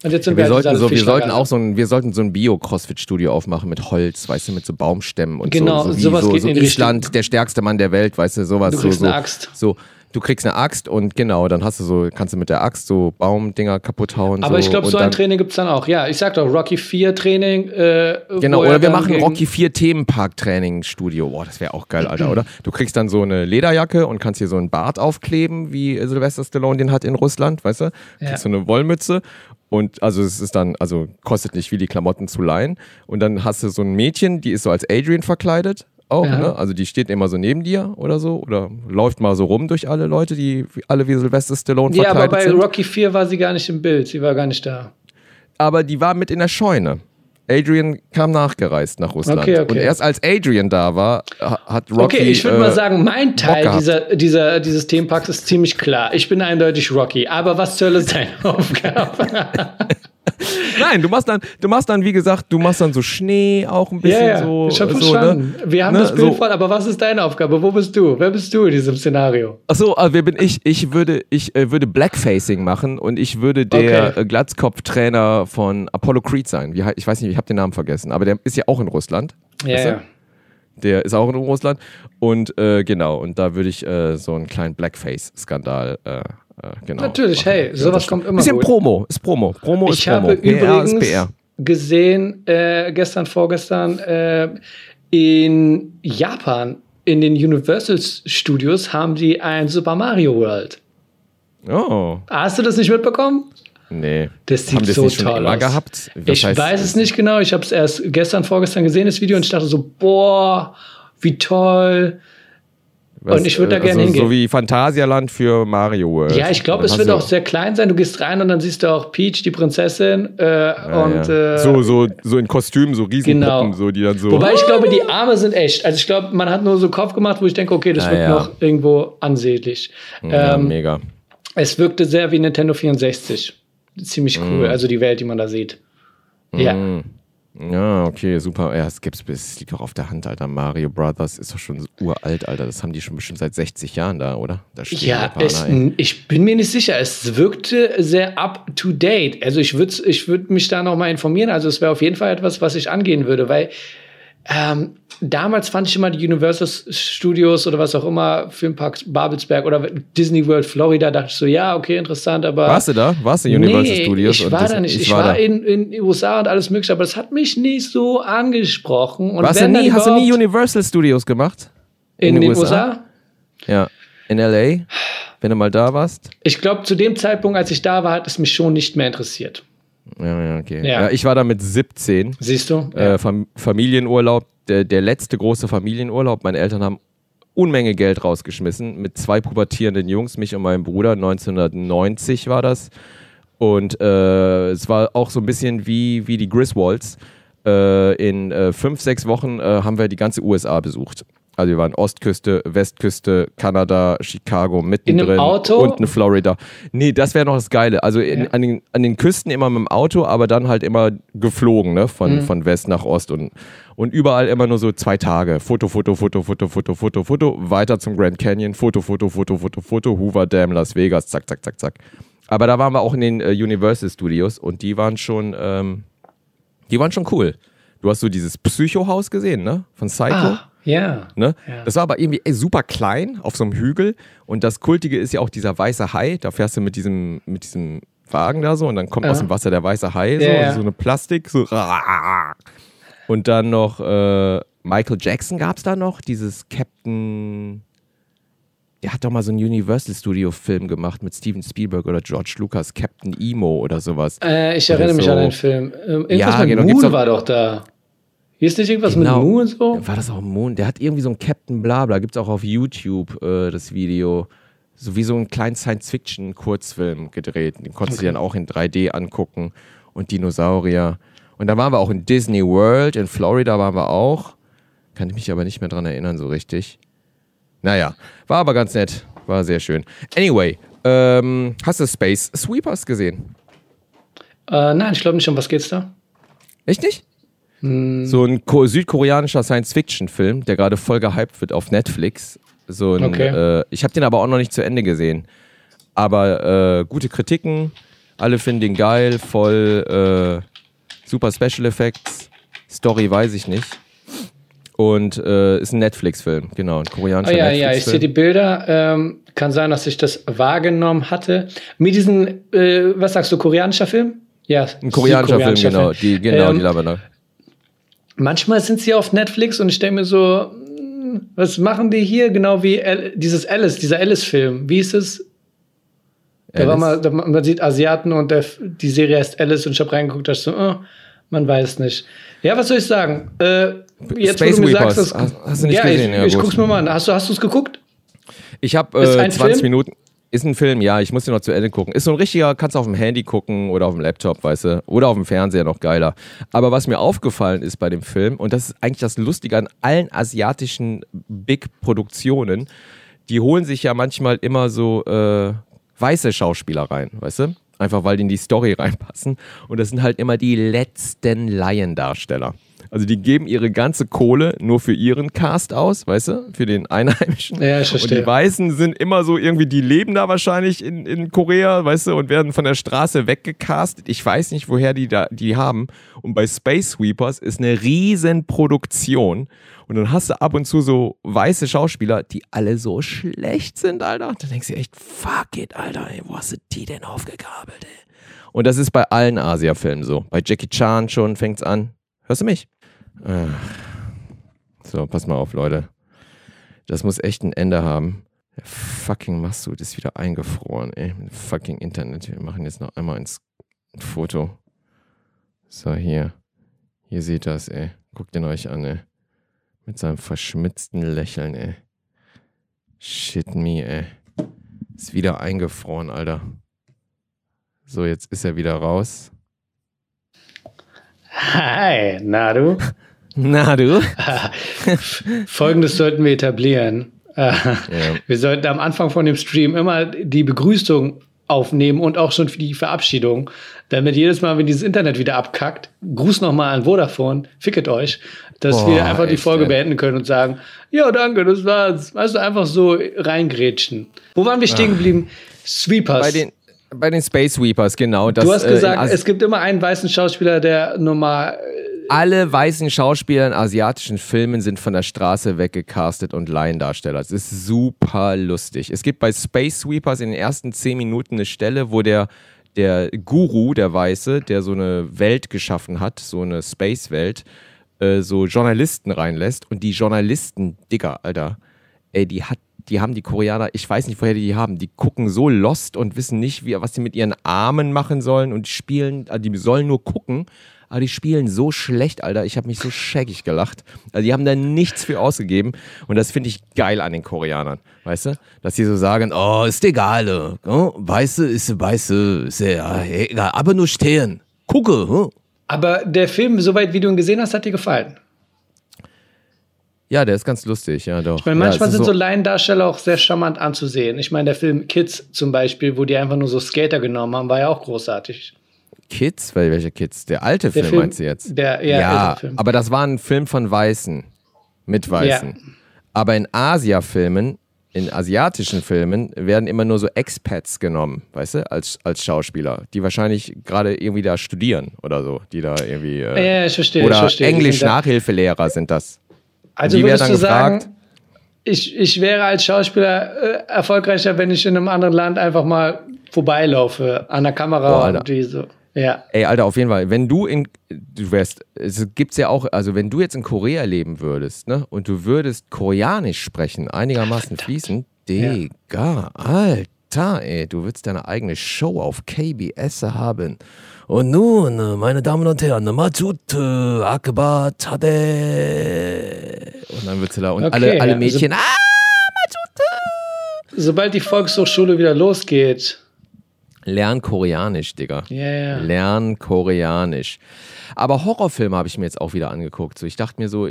Und jetzt sind Wir halt sollten, diese so, wir sollten auch so ein, wir sollten so ein Bio-Crossfit-Studio aufmachen mit Holz, weißt du, mit so Baumstämmen und Genau, so. so wie sowas so, geht so in Island, der stärkste Mann der Welt, weißt du, sowas. Du so, so, Axt. So, du kriegst eine Axt und genau, dann hast du so, kannst du mit der Axt so Baumdinger kaputt hauen. Aber so, ich glaube, so ein Training gibt es dann auch. Ja, ich sag doch, Rocky 4 Training. Äh, Genau, er oder wir machen Rocky 4 Themenpark-Training-Studio. Boah, das wäre auch geil, Alter, oder? Du kriegst dann so eine Lederjacke und kannst hier so einen Bart aufkleben, wie Sylvester Stallone den hat in Russland, weißt du? Ja. Kriegst so eine Wollmütze und also es ist dann, also kostet nicht wie die Klamotten zu leihen. Und dann hast du so ein Mädchen, die ist so als Adrian verkleidet. Auch, Ja. ne? Also die steht immer so neben dir oder so oder läuft mal so rum durch alle Leute, die alle wie Sylvester Stallone Ja, verkleidet aber bei sind. Rocky 4 war sie gar nicht im Bild. Sie war gar nicht da. aber die war mit in der Scheune. Adrian kam nachgereist nach Russland. Okay, okay. Und erst als Adrian da war, ha- hat Rocky. Okay, ich würde äh, mal sagen, mein Teil dieser, dieser, dieses Themenparks ist ziemlich klar. Ich bin eindeutig Rocky. Aber was Hölle ist deine <laughs> Aufgabe? <laughs> Nein, du machst dann, du machst dann, wie gesagt, du machst dann so Schnee auch ein bisschen ja, so. ich habe so, verstanden. Ne? Wir haben Ne, das Bild so. voll, aber was ist deine Aufgabe? Wo bist du? Wer bist du in diesem Szenario? Achso, also wer bin ich? Ich würde, ich äh, würde Blackfacing machen und ich würde der Okay. äh, Glatzkopf-Trainer von Apollo Creed sein. Wie, ich weiß nicht, ich habe den Namen vergessen, aber der ist ja auch in Russland. Ja, ja. Der ist auch in Russland. Und äh, genau, und da würde ich äh, so einen kleinen Blackface-Skandal, äh, genau. Natürlich, hey, sowas kommt immer Bisschen gut. Promo, ist Promo. Promo ist Ich Promo. habe PR ist übrigens gesehen, äh, gestern, vorgestern, äh, in Japan, in den Universal Studios, haben sie ein Super Mario World. Oh, Hast du das nicht mitbekommen? nee. Das sieht Haben die das so nicht schon toll aus. gehabt? Ich heißt- weiß es nicht genau. Ich habe es erst gestern, vorgestern gesehen, das Video, und ich dachte so, boah, wie toll. Was, und ich würd da äh, gerne also hingehen. So wie Phantasialand für Mario World. Ja, ich glaube, es wird auch sehr klein sein. Du gehst rein und dann siehst du auch Peach, die Prinzessin. Äh, Ja, und, ja. Äh, so, so, so in Kostümen, so Riesenpuppen, Genau. so, die dann so. Wobei ich glaube, die Arme sind echt. Also ich glaube, man hat nur so Kopf gemacht, wo ich denke, okay, das Ja, wird ja. noch irgendwo ansehnlich. ja, ähm, mega. es wirkte sehr wie Nintendo 64. Ziemlich cool, Mm. also die Welt, die man da sieht. Ja. Ja, okay, super. Ja, es gibt's bis, es liegt doch auf der Hand, Alter. Mario Brothers ist doch schon uralt, Alter. Das haben die schon bestimmt seit 60 Jahren da, oder? Da Ja, es, ich bin mir nicht sicher. Es wirkte sehr up to date. Also ich würde ich würd mich da noch mal informieren. Also es wäre auf jeden Fall etwas, was ich angehen würde, weil ähm, damals fand ich immer die Universal Studios oder was auch immer, Filmpark Babelsberg oder Disney World Florida, dachte ich so, ja, okay, interessant, aber. Warst du da? Warst du in Universal nee, Studios? Ich war da nicht. Ich, ich war, da. in, in den USA und alles mögliche, aber das hat mich nicht so angesprochen. Und Warst du nie, hast du nie Universal Studios gemacht? in, in den den USA? USA? Ja. In L.A.? Wenn du mal da warst? Ich glaube, zu dem Zeitpunkt, als ich da war, hat es mich schon nicht mehr interessiert. Ja, ja, okay. Ja. Ja. ich war da mit 17. Siehst du? Äh, Fam Familienurlaub, der, der letzte große Familienurlaub. Meine Eltern haben Unmenge Geld rausgeschmissen mit zwei pubertierenden Jungs, mich und meinem Bruder. 1990 war das. Und äh, es war auch so ein bisschen wie, wie die Griswolds. Äh, in äh, fünf, sechs Wochen äh, haben wir die ganze USA besucht. Also wir waren Ostküste, Westküste, Kanada, Chicago, mittendrin, Auto? unten Florida. Nee, das wäre noch das Geile. Also in, Ja. an, den, an den Küsten immer mit dem Auto, aber dann halt immer geflogen, ne? Von, Mhm. von West nach Ost und, und überall immer nur so zwei Tage. Foto, Foto, Foto, Foto, Foto, Foto, Foto, weiter zum Grand Canyon, Foto, Foto, Foto, Foto, Foto, Hoover Dam, Las Vegas, zack, zack, zack, zack. Aber da waren wir auch in den äh, Universal Studios und die waren schon, ähm, die waren schon cool. Du hast so dieses Psycho-Haus gesehen, ne? Von Psycho. Ah, ja. Ne? Ja. Das war aber irgendwie ey, super klein auf so einem Hügel. Und das Kultige ist ja auch dieser weiße Hai. Da fährst du mit diesem, mit diesem Wagen da so und dann kommt Ja. aus dem Wasser der weiße Hai, so, Ja, so eine Plastik, so. <laughs> Und dann noch äh, Michael Jackson gab es da noch, dieses Captain. Der hat doch mal so einen Universal Studio Film gemacht mit Steven Spielberg oder George Lucas, Captain Emo oder sowas. Äh, ich erinnere mich so. an den Film. Ähm, irgendwas Ja, mit genau, Moon doch- war doch da. Hier ist nicht irgendwas Genau. mit Moon und so? War das auch im Mond? Der hat irgendwie so ein Captain Blabla, gibt es auch auf YouTube äh, das Video. so wie so einen kleinen Science-Fiction-Kurzfilm gedreht. Den konntest du dann auch in 3D angucken und Dinosaurier. Und da waren wir auch in Disney World, in Florida waren wir auch. Kann ich mich aber nicht mehr dran erinnern, so richtig. Naja, war aber ganz nett. War sehr schön. Anyway, ähm, hast du Space Sweepers gesehen? Äh, nein, ich glaube nicht. Um was geht's da? Echt nicht? Hm. So ein ko- südkoreanischer Science-Fiction-Film, der gerade voll gehypt wird auf Netflix. So ein, Okay. äh, ich habe den aber auch noch nicht zu Ende gesehen. Aber äh, gute Kritiken, alle finden den geil, voll äh, super Special Effects. Story weiß ich nicht. Und äh, ist ein Netflix-Film, genau, ein Oh koreanischer ja, ja, ich sehe Netflix-Film. die Bilder. Ähm, kann sein, dass ich das wahrgenommen hatte. Mit diesen, äh, was sagst du, koreanischer Film? Ja, ein koreanischer Film, südkoreanischer genau. Die, genau, Ähm, die labern da. Manchmal sind sie auf Netflix und ich denke mir so, hm, was machen die hier? Genau wie Al dieses Alice, dieser Alice-Film. Wie ist es? Da war mal, da, man sieht Asiaten und der, die Serie heißt Alice und ich habe reingeguckt, dachte so, oh, man weiß nicht. Ja, was soll ich sagen? Äh, jetzt, Space wo du mir Weepers. sagst, das, Hast- hast du nicht ja, gesehen? Ich, Ja, ich guck's mir mal an. Hast du hast du's geguckt? Ich habe äh, ein 20 Film? Minuten. Ist ein Film, ja, ich muss den noch zu Ende gucken. Ist so ein richtiger, kannst auf dem Handy gucken oder auf dem Laptop, weißt du, oder auf dem Fernseher noch geiler. Aber was mir aufgefallen ist bei dem Film, und das ist eigentlich das Lustige an allen asiatischen Big-Produktionen, die holen sich ja manchmal immer so äh, weiße Schauspieler rein, weißt du? Einfach weil die in die Story <laughs> reinpassen. Und das sind halt immer die letzten Laiendarsteller. Also die geben ihre ganze Kohle nur für ihren Cast aus, weißt du, für den Einheimischen. Ja, ich Und verstehe. die Weißen sind immer so irgendwie, die leben da wahrscheinlich in, in Korea, weißt du, und werden von der Straße weggecastet. Ich weiß nicht, woher die da, die haben. Und bei Space Sweepers ist eine riesen Produktion. Und dann hast du ab und zu so weiße Schauspieler, die alle so schlecht sind, Alter. Da denkst du echt, fuck it, Alter, ey, wo hast du die denn aufgegabelt, ey? Und das ist bei allen Asia-Filmen so. Bei Jackie Chan schon fängt's an. Hörst du mich? Ach. So, pass mal auf, Leute. Das muss echt ein Ende haben. Der fucking Massoud ist wieder eingefroren, ey. Fucking Internet. Wir machen jetzt noch einmal ins Foto. So, hier. Hier seht das, ey. Guckt den euch an, ey. Mit seinem verschmitzten Lächeln, ey. Shit me, ey. Ist wieder eingefroren, Alter. So, jetzt ist er wieder raus. Hi, na du? Na, du? <laughs> Folgendes sollten wir etablieren. Äh, <laughs> Ja. Wir sollten am Anfang von dem Stream immer die Begrüßung aufnehmen und auch schon für die Verabschiedung, damit jedes Mal, wenn dieses Internet wieder abkackt, Gruß nochmal an Vodafone, ficket euch, dass Boah, wir einfach die Folge ey. beenden können und sagen, ja, danke, das war's. Weißt du, einfach so reingrätschen. Wo waren wir stehen geblieben? Sweepers. Bei den, bei den Space Sweepers, genau. Das, du hast äh, gesagt, Asi- es gibt immer einen weißen Schauspieler, der normal alle weißen Schauspieler in asiatischen Filmen sind von der Straße weggecastet und Laiendarsteller. Es ist super lustig. Es gibt bei Space Sweepers in den ersten zehn Minuten eine Stelle, wo der, der Guru, der Weiße, der so eine Welt geschaffen hat, so eine Space-Welt, äh, so Journalisten reinlässt. Und die Journalisten, Digga, Alter, ey, die hat die haben die Koreaner, ich weiß nicht, woher die die haben, die gucken so lost und wissen nicht, wie, was sie mit ihren Armen machen sollen und spielen, also die sollen nur gucken, aber die spielen so schlecht, Alter. Ich habe mich so scheckig gelacht. Also die haben da nichts für ausgegeben und das finde ich geil an den Koreanern, weißt du? Dass sie so sagen, oh, ist egal, äh, oh, weiße ist weiße, ist ja egal, aber nur stehen. Gucke, hm? Aber der Film, soweit wie du ihn gesehen hast, hat dir gefallen. Ja, der ist ganz lustig, ja doch. Ich meine, ja, manchmal ist sind so Laiendarsteller auch sehr charmant anzusehen. Ich meine, der Film Kids zum Beispiel, wo die einfach nur so Skater genommen haben, war ja auch großartig. Kids, welche Kids? Der alte Der Film, Film- meinst du jetzt? der- ja, ja aber das war ein Film von Weißen. Mit Weißen. Ja. Aber in Asia-Filmen, in asiatischen Filmen, werden immer nur so Expats genommen, weißt du, als, als Schauspieler, die wahrscheinlich gerade irgendwie da studieren oder so, die da irgendwie. Äh, Ja, ich verstehe. ich oder verstehe. Die sind da- Englisch-Nachhilfelehrer sind das. Also die werden würdest dann du sagen, gefragt- ich, ich wäre als Schauspieler äh, erfolgreicher, wenn ich in einem anderen Land einfach mal vorbeilaufe an der Kamera Boah, und die so. Ja. Ey, Alter, auf jeden Fall, wenn du in, du wärst, es gibt's ja auch, also wenn du jetzt in Korea leben würdest, ne, und du würdest Koreanisch sprechen, einigermaßen fließend, Digga, Alter, ey, du würdest deine eigene Show auf KBS haben. Und nun, äh, meine Damen und Herren, Matut, Akbar, Tade. Und dann würdest du da, und Okay, alle, alle ja, Mädchen, ah, sobald die Volkshochschule wieder losgeht. Lern Koreanisch, Digga. Ja. Lern Koreanisch. Aber Horrorfilme habe ich mir jetzt auch wieder angeguckt. So, ich dachte mir so,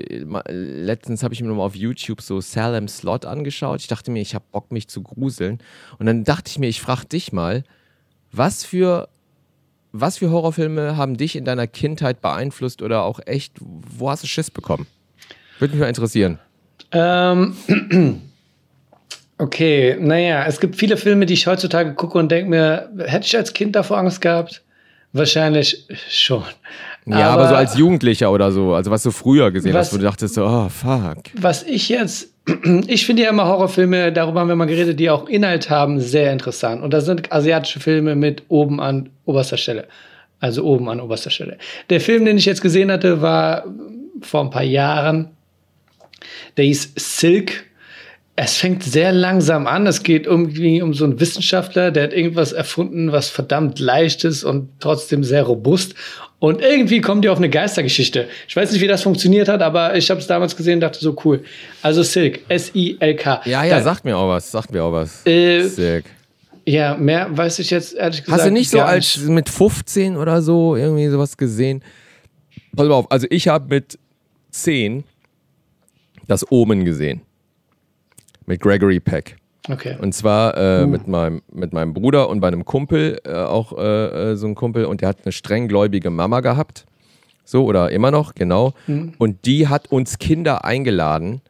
letztens habe ich mir nochmal auf YouTube so Salem Slot angeschaut. Ich dachte mir, ich habe Bock, mich zu gruseln. Und dann dachte ich mir, ich frage dich mal, was für, was für Horrorfilme haben dich in deiner Kindheit beeinflusst oder auch echt, wo hast du Schiss bekommen? Würde mich mal interessieren. Ähm, <clears throat> okay, naja, es gibt viele Filme, die ich heutzutage gucke und denke mir, hätte ich als Kind davor Angst gehabt? Wahrscheinlich schon. Ja, aber, so als Jugendlicher oder so, also was du früher gesehen Was- hast, wo du dachtest so, oh fuck. Was ich jetzt, <clears throat> ich finde ja immer Horrorfilme, darüber haben wir mal geredet, die auch Inhalt haben, sehr interessant. Und da sind asiatische Filme mit oben an oberster Stelle. Also oben an oberster Stelle. Der Film, den ich jetzt gesehen hatte, war vor ein paar Jahren. Der hieß Silk. Es fängt sehr langsam an. Es geht irgendwie um so einen Wissenschaftler, der hat irgendwas erfunden, was verdammt leicht ist und trotzdem sehr robust. Und irgendwie kommt die auf eine Geistergeschichte. Ich weiß nicht, wie das funktioniert hat, aber ich habe es damals gesehen und dachte so cool. Also Silk, S-I-L-K. Ja, ja, Da- sagt mir auch was, sagt mir auch was. Äh, Sick. Ja, mehr weiß ich jetzt ehrlich gesagt. Hast du nicht so als mit 15 oder so irgendwie sowas gesehen? Pass mal auf, also ich habe mit 10 das Omen gesehen. Mit Gregory Peck. Okay. Und zwar äh, mit, meinem, mit meinem Bruder und bei einem Kumpel, äh, auch äh, äh, so ein Kumpel, und der hat eine strenggläubige Mama gehabt. So, oder immer noch, genau. Mhm. Und die hat uns Kinder eingeladen,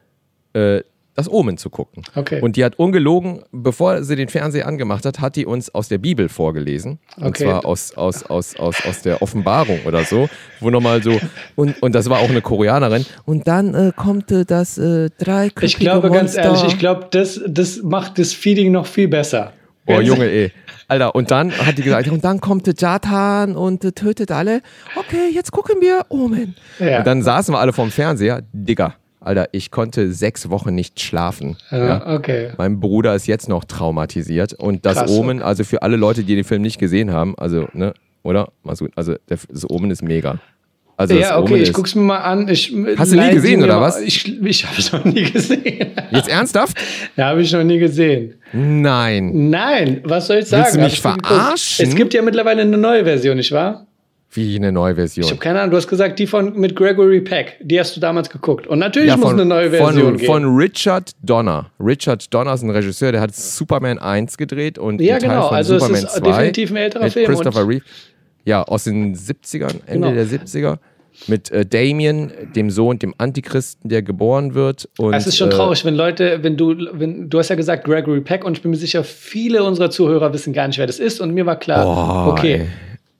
äh, das Omen zu gucken. Okay. Und die hat ungelogen, bevor sie den Fernseher angemacht hat, hat die uns aus der Bibel vorgelesen. Und Okay. zwar aus, aus, aus, aus, aus der Offenbarung oder so. Wo nochmal so, und, und das war auch eine Koreanerin. Und dann äh, kommt äh, das äh, drei Ich glaube ganz ehrlich, ich glaube, das, das macht das Feeling noch viel besser. Oh, Junge, ey. Alter, und dann hat die gesagt, und dann kommt der Jatan und äh, tötet alle. Okay, jetzt gucken wir Omen. Ja. Und dann saßen wir alle vorm Fernseher. Digga, Alter, ich konnte sechs Wochen nicht schlafen. Ja, okay. Mein Bruder ist jetzt noch traumatisiert. Und das Krass, Omen, also für alle Leute, die den Film nicht gesehen haben, also, ne, oder? Also, das Omen ist mega. Also, Ja, okay, ich guck's mir mal an. Ich, Hast du nie gesehen, oder was? Ich, ich habe es noch nie gesehen. Jetzt ernsthaft? ja, habe ich noch nie gesehen. Nein. Nein, was soll ich sagen? Willst du mich geguckt. verarschen? Es gibt ja mittlerweile eine neue Version, nicht wahr? Wie eine neue Version. Ich habe keine Ahnung, du hast gesagt, die von mit Gregory Peck, die hast du damals geguckt. Und natürlich Ja, muss eine neue Version von, geben. von Richard Donner. Richard Donner ist ein Regisseur, der hat Superman 1 gedreht und Ja, Teil genau. von Also es Superman ist 2 definitiv ein älterer Film Christopher und- Reeve. Ja, aus den 70ern, Ende Genau. der 70er. Mit äh, Damien, dem Sohn, dem Antichristen, der geboren wird. Und, es ist schon äh, traurig, wenn Leute, wenn du, wenn du hast ja gesagt Gregory Peck und ich bin mir sicher, viele unserer Zuhörer wissen gar nicht, wer das ist und mir war klar, Boah, okay, ey.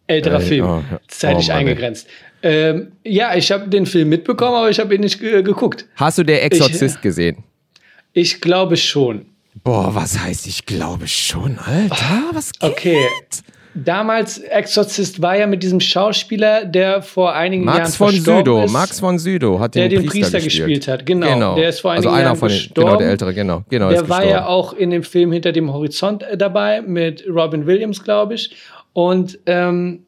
Älterer Ey, Film, oh, ja. zeitlich Oh, eingegrenzt. Ähm, ja, ich habe den Film mitbekommen, aber ich habe ihn nicht ge geguckt. Hast du der Exorzist gesehen? Ich glaube schon. Boah, was heißt, ich glaube schon, Alter? Was geht? Okay. Damals Exorzist war ja mit diesem Schauspieler, der vor einigen Jahren Max von verstorben Südow, ist, Max von Südow hat der den, den Priester gespielt hat. Genau, genau. der ist vor also einigen einer Jahren von den, gestorben. genau, der ältere, genau. genau Der ist war ja auch in dem Film Hinter dem Horizont äh, dabei mit Robin Williams, glaube ich. Und ähm,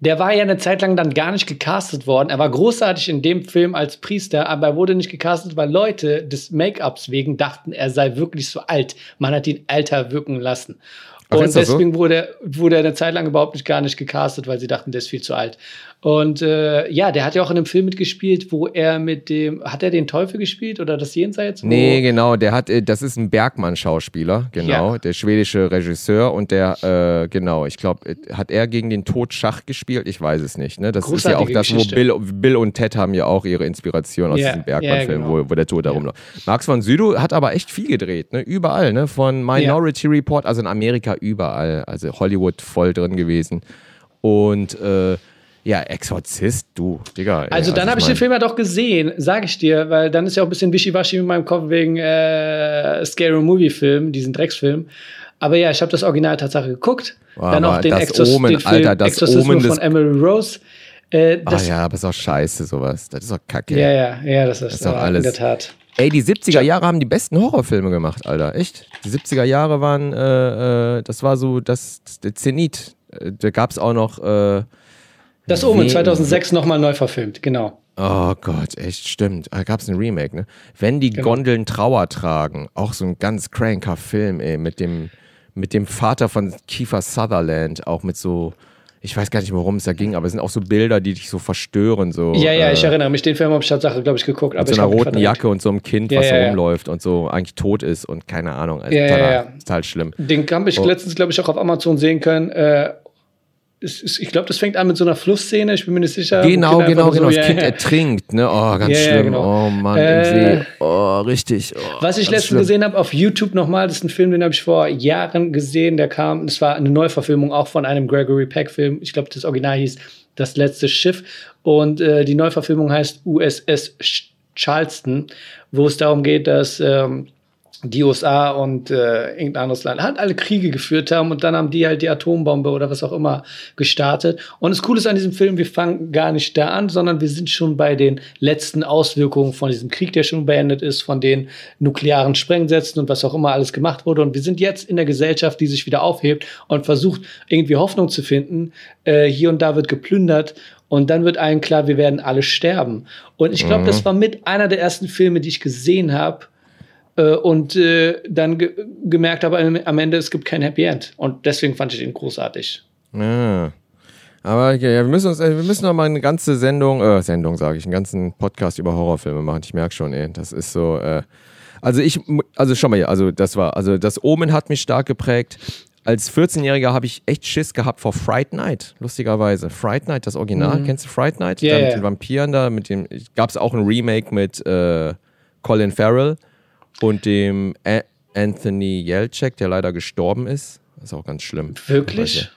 der war ja eine Zeit lang dann gar nicht gecastet worden. Er war großartig in dem Film als Priester, aber er wurde nicht gecastet, weil Leute des Make-ups wegen dachten, er sei wirklich so alt. Man hat ihn älter wirken lassen. Ach, Und das so? deswegen wurde, er- wurde er eine Zeit lang überhaupt nicht gar nicht gecastet, weil sie dachten, der ist viel zu alt. Und äh, ja, der hat ja auch in einem Film mitgespielt, wo er mit dem, hat er den Teufel gespielt oder das Jenseits? Wo- Nee, genau, der hat, äh, das ist ein Bergmann-Schauspieler, genau, Ja. der schwedische Regisseur und der, äh, genau, ich glaube, hat er gegen den Tod Schach gespielt? Ich weiß es nicht, ne? Das ist ja auch das, wo. Bill, Bill und Ted haben ja auch ihre Inspiration aus Ja, diesem Bergmann-Film, ja, genau. wo, wo der Tod da rumläuft. Max von Sydow hat aber echt viel gedreht, ne? Überall, ne? Von Minority Report, also in Amerika überall, also Hollywood voll drin gewesen. Und, äh, ja, Exorzist, du, Digga. ey, Also dann habe ich mein- den Film ja doch gesehen, sage ich dir, weil dann ist ja auch ein bisschen wischiwaschi mit meinem Kopf wegen äh, Scary Movie Film, diesen Drecksfilm. Aber ja, ich habe das Original Tatsache geguckt. Boah, dann auch den, das Exorc Omen, den Film Alter, das Exorzismus des- von Emily Rose. Äh, Ah das, ja, aber ist auch scheiße, sowas. Das ist doch kacke. ja, ja, ja, das ist, ist doch äh, alles- in der Tat. Ey, die 70er Jahre haben die besten Horrorfilme gemacht, Alter. Echt? Die 70er Jahre waren, äh, äh, das war so das, das der Zenit. Äh, Da gab's auch noch, äh, Das Omen Wen- 2006 nochmal neu verfilmt, genau. Oh Gott, echt, stimmt. Da gab es ein Remake, ne? Wenn die Genau. Gondeln Trauer tragen, auch so ein ganz cranker Film, ey, mit dem, mit dem Vater von Kiefer Sutherland, auch mit so, ich weiß gar nicht, worum es da ging, aber es sind auch so Bilder, die dich so verstören, so. Ja, ja, äh, ich erinnere mich. Den Film habe ich Tatsache, glaube ich, geguckt. mit Aber so einer roten. Jacke und so einem Kind, Ja, was ja, ja. rumläuft und so eigentlich tot ist und keine Ahnung. Also Ja, ja, total, ja. total schlimm. Den habe ich Oh. letztens, glaube ich, auch auf Amazon sehen können. Äh, ist, ich glaube, das fängt an mit so einer Flussszene. Ich bin mir nicht sicher. Genau, genau, genau. nur das so- Kind ja, ja. ertrinkt, ne? Oh, ganz Ja, ja, schlimm. genau. Oh Mann, Äh, im See. Oh, richtig. Oh, Was ich letztens gesehen habe auf YouTube nochmal, das ist ein Film, den habe ich vor Jahren gesehen. Der kam, es war eine Neuverfilmung auch von einem Gregory Peck-Film. Ich glaube, das Original hieß Das letzte Schiff. Und äh, die Neuverfilmung heißt USS Ch- Charleston, wo es darum geht, dass ähm, die USA und äh, irgendein anderes Land halt alle Kriege geführt haben und dann haben die halt die Atombombe oder was auch immer gestartet. Und das Coole ist an diesem Film, wir fangen gar nicht da an, sondern wir sind schon bei den letzten Auswirkungen von diesem Krieg, der schon beendet ist, von den nuklearen Sprengsätzen und was auch immer alles gemacht wurde. Und wir sind jetzt in der Gesellschaft, die sich wieder aufhebt und versucht, irgendwie Hoffnung zu finden. Äh, hier und da wird geplündert und dann wird allen klar, wir werden alle sterben. Und ich glaube, das war mit einer der ersten Filme, die ich gesehen habe, äh, und äh, dann ge gemerkt habe am- Ende, es gibt kein Happy End. Und deswegen fand ich ihn großartig. Ja. Aber ja, wir müssen uns, äh, wir müssen noch mal eine ganze Sendung, äh, Sendung sage ich, einen ganzen Podcast über Horrorfilme machen. Ich merke schon, ey, das ist so. Äh, also ich, also schau mal hier, also das war, also das Omen hat mich stark geprägt. Als 14-Jähriger habe ich echt Schiss gehabt vor Fright Night, lustigerweise. Fright Night, das Original, kennst du Fright Night? Ja, da mit den Vampiren da, mit dem, gab es auch ein Remake mit äh, Colin Farrell und dem A Anthony Jelcek, der leider gestorben ist. Das ist auch ganz schlimm. Wirklich?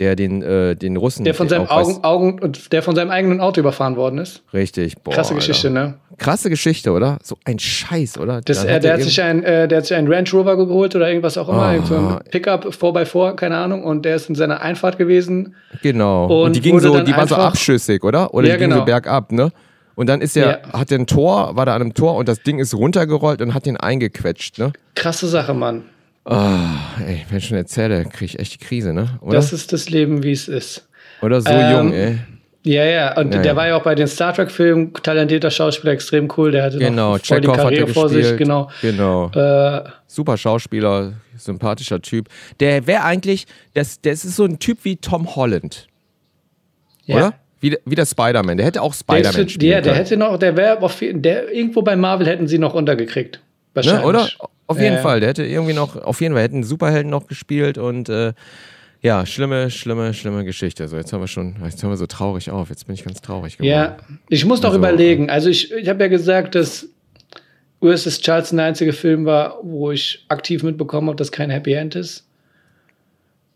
Der den, äh, den Russen. Der von seinem Augen, Augen der von seinem eigenen Auto überfahren worden ist. Richtig, boah. Krasse Alter. Geschichte, ne? Krasse Geschichte, oder? So ein Scheiß, oder? Das, äh, der, hat sich ein, äh, der hat sich einen Range Rover geholt oder irgendwas auch immer, irgend so ein Pickup 4x4, keine Ahnung, und der ist in seiner Einfahrt gewesen. Genau. Und, Und die ging so, die war so abschüssig, oder? Oder Ja, die ging so genau. bergab, ne? Und dann ist er, Ja. hat er ein Tor, war da an einem Tor und das Ding ist runtergerollt und hat ihn eingequetscht, ne? Krasse Sache, Mann. Ah, ey, wenn ich schon erzähle, kriege ich echt die Krise, ne? Oder? Das ist das Leben, wie es ist. oder so Ähm, jung, ey. Ja, ja, und Ja, der ja. war ja auch bei den Star Trek-Filmen, talentierter Schauspieler, extrem cool. Der hatte Genau, noch voll die Chekhov er Karriere vor sich, genau. Genau. Äh, Super Schauspieler, sympathischer Typ. Der wäre eigentlich, das, das ist so ein Typ wie Tom Holland, ja. oder? Wie, der- wie der Spider-Man. Der hätte auch Der Spider-Man spielen ja, der hätte noch, der wäre auf der irgendwo bei Marvel hätten sie noch untergekriegt. Wahrscheinlich. Ne, oder? Auf jeden ja. Fall. Der hätte irgendwie noch, auf jeden Fall hätten Superhelden noch gespielt und äh, ja, schlimme, schlimme, schlimme Geschichte. So, jetzt haben wir schon, jetzt hören wir so traurig auf. Jetzt bin ich ganz traurig geworden. Ja, ich muss noch Also, überlegen. Also ich, ich habe ja gesagt, dass USS Charleston der einzige Film war, wo ich aktiv mitbekommen habe, dass kein Happy End ist.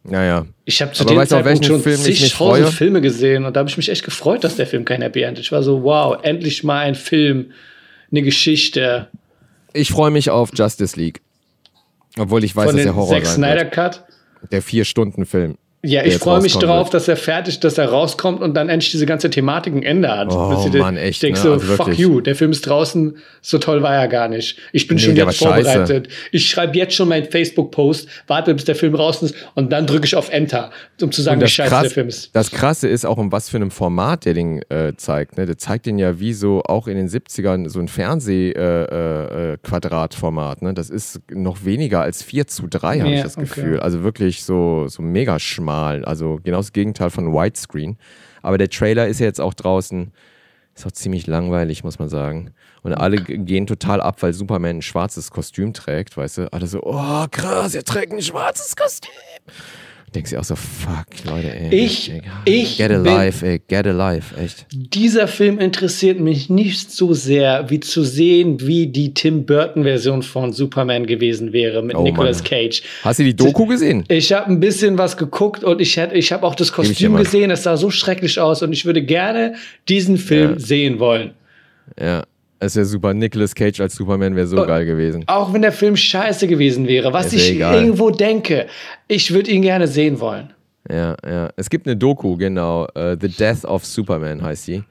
Naja. Ich habe zu Aber dem Zeitpunkt schon Film zigtausend? Filme gesehen und da habe ich mich echt gefreut, dass der Film kein Happy End ist. Ich war so, wow, endlich mal ein Film, eine Geschichte Ich freue mich auf Justice League. Obwohl ich weiß, von dass der Horror Zack Snyder. Cut. Der Vier-Stunden-Film. Ja, ich freue mich drauf, wird. dass er fertig, dass er rauskommt und dann endlich diese ganze Thematik ein Ende hat. Oh, Mann, echt, Ich denke ne? so, Also fuck you, der Film ist draußen, so toll war er gar nicht. Ich bin Nee, schon jetzt war scheiße. vorbereitet. Ich schreibe jetzt schon meinen Facebook-Post, warte, bis der Film draußen ist und dann drücke ich auf Enter, um zu sagen, wie scheiße krass, der Film ist. das Krasse ist auch, um was für einem Format der den äh, zeigt. Ne? Der zeigt den ja wie so auch in den 70ern so ein Fernseh-Quadratformat. Äh, äh, Quadratformat, ne? Das ist noch weniger als 4 zu 3, habe Ja, ich das okay. Gefühl. Also wirklich so, so mega schmal. Also genau das Gegenteil von Widescreen. Aber der Trailer ist ja jetzt auch draußen. Ist auch ziemlich langweilig, muss man sagen. Und alle gehen total ab, weil Superman ein schwarzes Kostüm trägt, weißt du? Alle so, oh krass, er trägt ein schwarzes Kostüm. Denkst du auch so, fuck, Leute, ey. Ich- ich Get alive, ey, get alive, echt. Dieser Film interessiert mich nicht so sehr, wie zu sehen, wie die Tim Burton-Version von Superman gewesen wäre mit Oh, Nicolas Mann. Cage. Hast du die Doku gesehen? Ich habe ein bisschen was geguckt und ich, ich habe auch das Kostüm gesehen. Es sah so schrecklich aus und ich würde gerne diesen Film Ja. sehen wollen. Ja, es wäre super. Nicolas Cage als Superman wäre so Oh. geil gewesen. Auch wenn der Film scheiße gewesen wäre, was Ist ich egal. irgendwo denke, ich würde ihn gerne sehen wollen. Ja, ja. Es gibt eine Doku, genau. äh, The Death of Superman heißt die.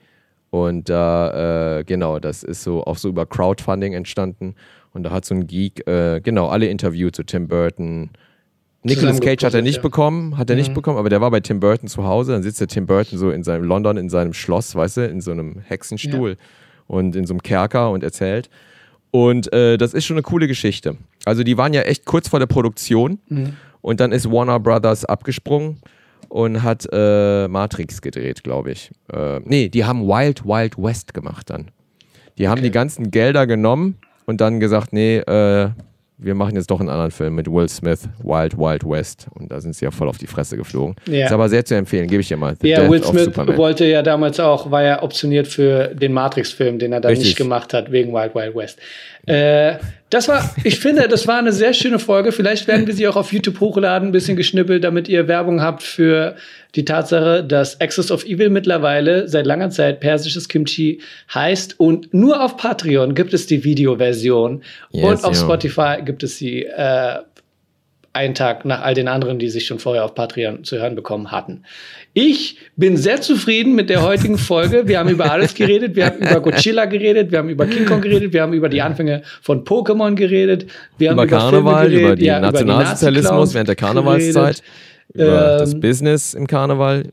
Und da, äh, genau, das ist so auch so über Crowdfunding entstanden. Und da hat so ein Geek, äh, genau, alle interviewt, so Tim Burton, Nicolas Cage hat er nicht ja. bekommen, hat er nicht bekommen, aber der war bei Tim Burton zu Hause. Dann sitzt der Tim Burton so in seinem London, in seinem Schloss, weißt du, in so einem Hexenstuhl und in so einem Kerker und erzählt. Und äh, das ist schon eine coole Geschichte. Also die waren ja echt kurz vor der Produktion und dann ist Warner Brothers abgesprungen und hat äh, Matrix gedreht, glaube ich. Äh, nee, die haben Wild Wild West gemacht dann. Die haben die ganzen Gelder genommen und dann gesagt, nee, äh, wir machen jetzt doch einen anderen Film mit Will Smith, Wild Wild West. Und da sind sie ja voll auf die Fresse geflogen. Ja. Ist aber sehr zu empfehlen, gebe ich dir mal. The Ja, Death Will Smith wollte ja damals auch, war ja optioniert für den Matrix-Film, den er dann Richtig. nicht gemacht hat, wegen Wild Wild West. Äh, das war, ich finde, das war eine sehr schöne Folge. Vielleicht werden wir sie auch auf YouTube hochladen, ein bisschen geschnippelt, damit ihr Werbung habt für die Tatsache, dass Access of Evil mittlerweile seit langer Zeit persisches Kimchi heißt und nur auf Patreon gibt es die Videoversion Yes, und auf ja. Spotify gibt es sie äh, einen Tag nach all den anderen, die sich schon vorher auf Patreon zu hören bekommen hatten. Ich bin sehr zufrieden mit der heutigen <laughs> Folge. Wir haben über alles geredet. Wir haben über Godzilla geredet. Wir haben über King Kong geredet. Wir haben über die Anfänge von Pokémon geredet. Wir haben über Karneval, Filme geredet, über den ja, über Nationalsozialismus während der Karnevalszeit, über geredet. das Ähm, Business im Karneval.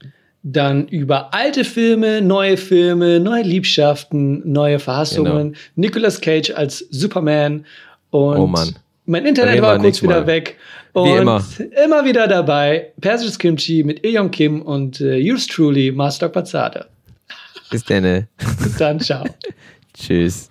Dann über alte Filme, neue Filme, neue Liebschaften, neue Verhassungen. Nicolas Cage als Superman. Und Genau. Oh Mann. mein Internet war kurz wieder Mal. weg. Wie Und immer. immer wieder dabei. Persisches Kimchi mit Eon Kim und äh, yours truly, Master Pazade. Bis dann. Bis dann, ciao. <laughs> Tschüss.